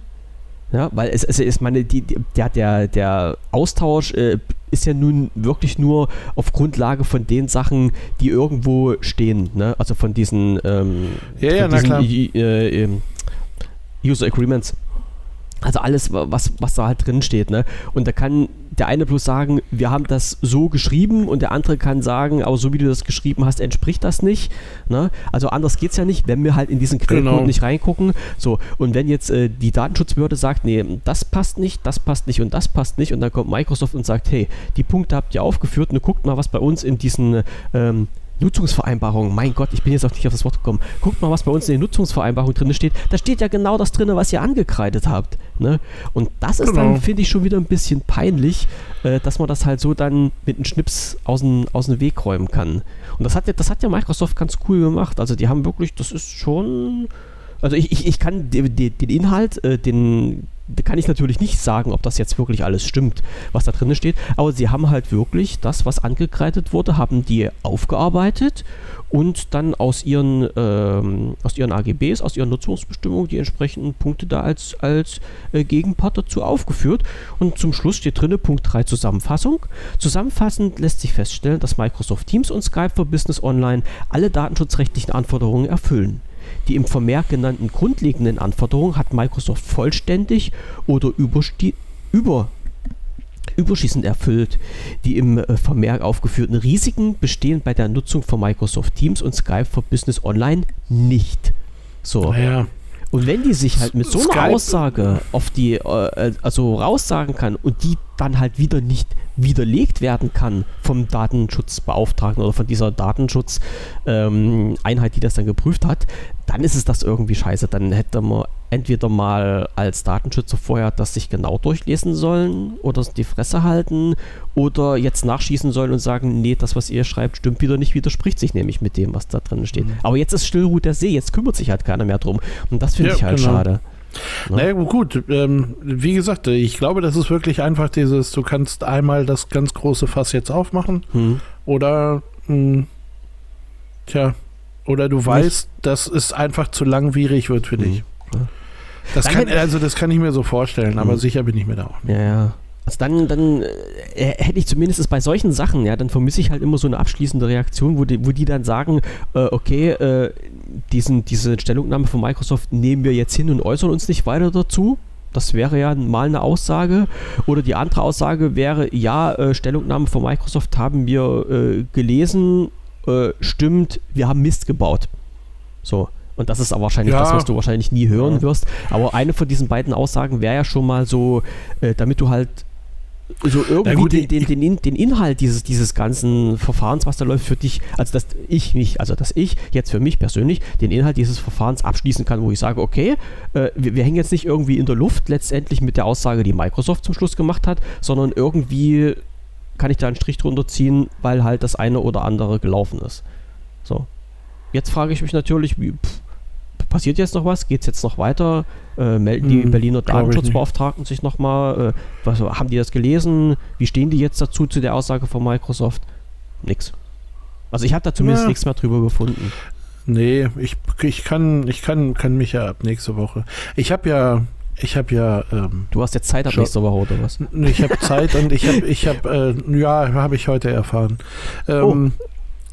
Ja, weil es, es ist meine, die, der, der, der Austausch äh, ist ja nun wirklich nur auf Grundlage von den Sachen, die irgendwo stehen. Ne? Also von diesen, ähm, ja, ja, diesen äh, ähm, User Agreements. Also alles, was, was da halt drin steht. Ne? Und da kann der eine bloß sagen, wir haben das so geschrieben und der andere kann sagen, aber so wie du das geschrieben hast, entspricht das nicht. Ne? Also anders geht es ja nicht, wenn wir halt in diesen Quellcode genau. nicht reingucken. So, und wenn jetzt äh, die Datenschutzbehörde sagt, nee, das passt nicht, das passt nicht und das passt nicht und dann kommt Microsoft und sagt, hey, die Punkte habt ihr aufgeführt und guckt mal, was bei uns in diesen ähm, Nutzungsvereinbarung, mein Gott, ich bin jetzt auch nicht auf das Wort gekommen. Guckt mal, was bei uns in der Nutzungsvereinbarung drin steht. Da steht ja genau das drin, was ihr angekreidet habt. Ne? Und das ist genau. dann, finde ich, schon wieder ein bisschen peinlich, äh, dass man das halt so dann mit einem Schnips aus dem, aus dem Weg räumen kann. Und das hat, ja, das hat ja Microsoft ganz cool gemacht. Also die haben wirklich, das ist schon also ich, ich, ich kann den, den Inhalt, äh, den kann ich natürlich nicht sagen, ob das jetzt wirklich alles stimmt, was da drin steht, aber sie haben halt wirklich das, was angekreidet wurde, haben die aufgearbeitet und dann aus ihren, ähm, aus ihren AGBs, aus ihren Nutzungsbestimmungen die entsprechenden Punkte da als, als äh, Gegenpart dazu aufgeführt. Und zum Schluss steht drin Punkt 3 Zusammenfassung. Zusammenfassend lässt sich feststellen, dass Microsoft Teams und Skype für Business Online alle datenschutzrechtlichen Anforderungen erfüllen. Die im Vermerk genannten grundlegenden Anforderungen hat Microsoft vollständig oder über, überschießend erfüllt. Die im äh, Vermerk aufgeführten Risiken bestehen bei der Nutzung von Microsoft Teams und Skype für Business Online nicht. So. Ja. Und wenn die sich halt mit so einer Skype. Aussage auf die, äh, also raussagen kann und die dann halt wieder nicht widerlegt werden kann vom Datenschutzbeauftragten oder von dieser Datenschutzeinheit, die das dann geprüft hat, dann ist es das irgendwie scheiße. Dann hätte man entweder mal als Datenschützer vorher das sich genau durchlesen sollen oder die Fresse halten oder jetzt nachschießen sollen und sagen, nee, das, was ihr schreibt, stimmt wieder nicht, widerspricht sich nämlich mit dem, was da drin steht. Mhm. Aber jetzt ist Stillruht der See, jetzt kümmert sich halt keiner mehr drum. Und das finde ja, ich halt genau. schade. Ne? Naja, gut, ähm, wie gesagt, ich glaube, das ist wirklich einfach dieses, du kannst einmal das ganz große Fass jetzt aufmachen hm. oder, mh, hm, tja, oder du weißt, dass es einfach zu langwierig wird für hm. dich. Das kann, also das kann ich mir so vorstellen, aber hm. sicher bin ich mir da auch nicht. Ja, ja. Also dann, dann äh, hätte ich zumindest bei solchen Sachen, ja, dann vermisse ich halt immer so eine abschließende Reaktion, wo die, wo die dann sagen, äh, okay, äh, diesen, diese Stellungnahme von Microsoft nehmen wir jetzt hin und äußern uns nicht weiter dazu. Das wäre ja mal eine Aussage. Oder die andere Aussage wäre, ja, äh, Stellungnahme von Microsoft haben wir äh, gelesen, äh, stimmt, wir haben Mist gebaut. So. Und das ist aber wahrscheinlich ja. das, was du wahrscheinlich nie hören wirst. Aber eine von diesen beiden Aussagen wäre ja schon mal so, äh, damit du halt so irgendwie gut, den, den, den, den, Inhalt dieses, dieses ganzen Verfahrens, was da läuft, für dich, also dass ich mich, also dass ich jetzt für mich persönlich den Inhalt dieses Verfahrens abschließen kann, wo ich sage, okay, äh, wir, wir, hängen jetzt nicht irgendwie in der Luft letztendlich mit der Aussage, die Microsoft zum Schluss gemacht hat, sondern irgendwie kann ich da einen Strich drunter ziehen, weil halt das eine oder andere gelaufen ist. So. Jetzt frage ich mich natürlich, wie, pff, passiert jetzt noch was? Geht es jetzt noch weiter? Äh, melden die hm, Berliner Datenschutzbeauftragten sich nochmal? Äh, was, haben die das gelesen? Wie stehen die jetzt dazu zu der Aussage von Microsoft? Nix. Also ich habe da zumindest ja. nichts mehr drüber gefunden. Nee, ich, ich kann, ich kann, kann mich ja ab nächste Woche. Ich habe ja, ich habe ja. Ähm, du hast jetzt Zeit ab nächste Woche oder was? Ich habe Zeit und ich habe, ich habe, äh, ja, habe ich heute erfahren. Ähm,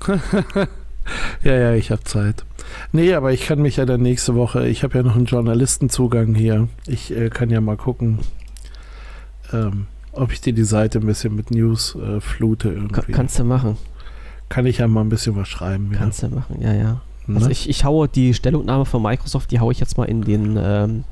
oh. ja, ja, ich habe Zeit. Nee, aber ich kann mich ja dann nächste Woche, ich habe ja noch einen Journalistenzugang hier. Ich äh, kann ja mal gucken, ähm, ob ich dir die Seite ein bisschen mit News äh, flute irgendwie. kannst du machen. Kann ich ja mal ein bisschen was schreiben. Kannst ja. du machen, ja, ja. Ne? Also ich, ich haue die Stellungnahme von Microsoft, die haue ich jetzt mal in den ähm,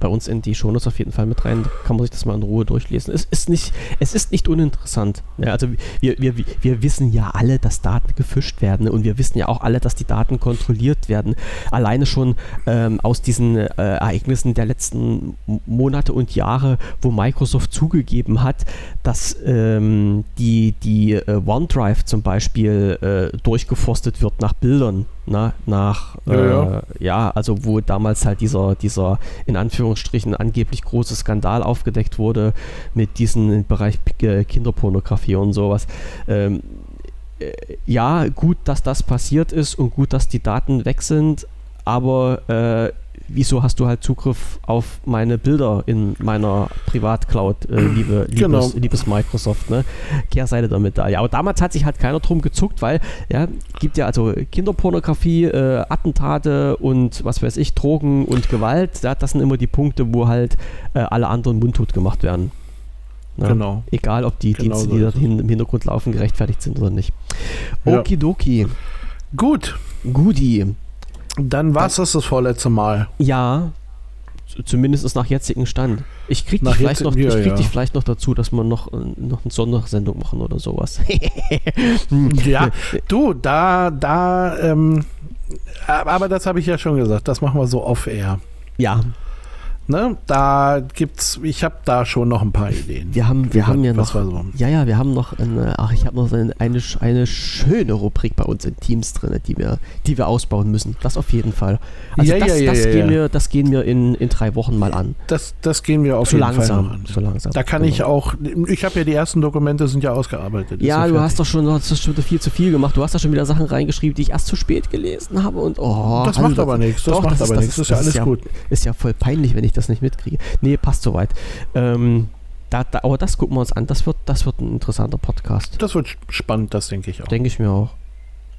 bei uns in die Shownotes auf jeden Fall mit rein. Kann man sich das mal in Ruhe durchlesen. Es ist nicht, es ist nicht uninteressant. Ja, also wir, wir, wir wissen ja alle, dass Daten gefischt werden und wir wissen ja auch alle, dass die Daten kontrolliert werden. Alleine schon ähm, aus diesen äh, Ereignissen der letzten Monate und Jahre, wo Microsoft zugegeben hat, dass ähm, die, die äh, OneDrive zum Beispiel äh, durchgeforstet wird nach Bildern na, nach, ja, äh, ja. ja, also wo damals halt dieser, dieser in Anführungsstrichen angeblich große Skandal aufgedeckt wurde mit diesem Bereich Kinderpornografie und sowas. Ähm, äh, ja, gut, dass das passiert ist und gut, dass die Daten weg sind, aber äh, wieso hast du halt Zugriff auf meine Bilder in meiner Privatcloud, äh, liebe, liebes, genau. liebes Microsoft, ne? Kehrseite damit da. Ja, aber damals hat sich halt keiner drum gezuckt, weil, ja, gibt ja also Kinderpornografie, äh, Attentate und was weiß ich, Drogen und Gewalt, ja, das sind immer die Punkte, wo halt äh, alle anderen mundtot gemacht werden. Ne? Genau. Egal, ob die genau Dienste, so die da im Hintergrund laufen, gerechtfertigt sind oder nicht. Okidoki. Ja. Gut. Gudi. Dann war es das das vorletzte Mal. Ja, Zumindest nach jetzigem Stand. Ich krieg, dich vielleicht, noch, ich krieg ja. dich vielleicht noch dazu, dass wir noch, äh, noch eine Sondersendung machen oder sowas. Ja, du, da, da, ähm, aber das habe ich ja schon gesagt, das machen wir so off-air. ja, Ne? Da gibt's, ich habe da schon noch ein paar Ideen. wir haben, wir haben ja noch. so? Ja, ja, wir haben noch eine, ach, ich habe noch eine, eine, eine schöne Rubrik bei uns in Teams drin, die wir, die wir ausbauen müssen. Das auf jeden Fall. Also Ja, das, ja, das, gehen. Wir, das gehen wir in, in drei Wochen mal an. Das, das gehen wir auf so jeden Fall langsam. noch an. So langsam. Da kann ich Genau. auch, ich habe ja die ersten Dokumente sind ja ausgearbeitet. Ja, du hast doch schon, hast schon viel zu viel gemacht. Du hast da schon wieder Sachen reingeschrieben, die ich erst zu spät gelesen habe. Und oh, Das also macht aber nichts, das doch, macht ist- aber nichts, ist ja alles gut. Ist ja voll peinlich, wenn ich das nicht mitkriege. Nee, passt soweit. Ähm, da, da, aber das gucken wir uns an. Das wird, das wird ein interessanter Podcast. Das wird spannend, das denke ich auch. Denke ich mir auch.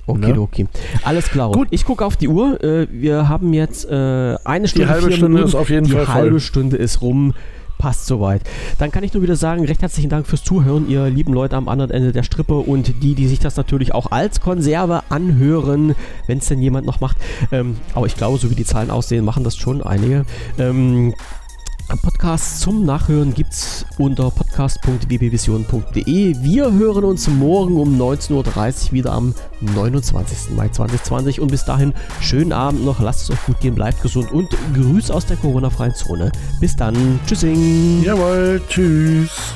Okay, Ne? okay. Alles klar. Gut. Ich gucke auf die Uhr. Äh, wir haben jetzt äh, eine Stunde. halbe vier Stunde Minuten. ist auf jeden die Fall halbe voll. Stunde ist rum. Passt soweit. Dann kann ich nur wieder sagen, recht herzlichen Dank fürs Zuhören, ihr lieben Leute am anderen Ende der Strippe und die, die sich das natürlich auch als Konserve anhören, wenn es denn jemand noch macht. Ähm, aber ich glaube, so wie die Zahlen aussehen, machen das schon einige. Ähm, Podcasts zum Nachhören gibt's unter podcast.wbvision.de. Wir hören uns morgen um 19.30 Uhr wieder am 29. Mai 2020 und bis dahin schönen Abend noch, lasst es euch gut gehen, bleibt gesund und Grüß aus der Corona-freien Zone. Bis dann, tschüssing. Jawohl, tschüss.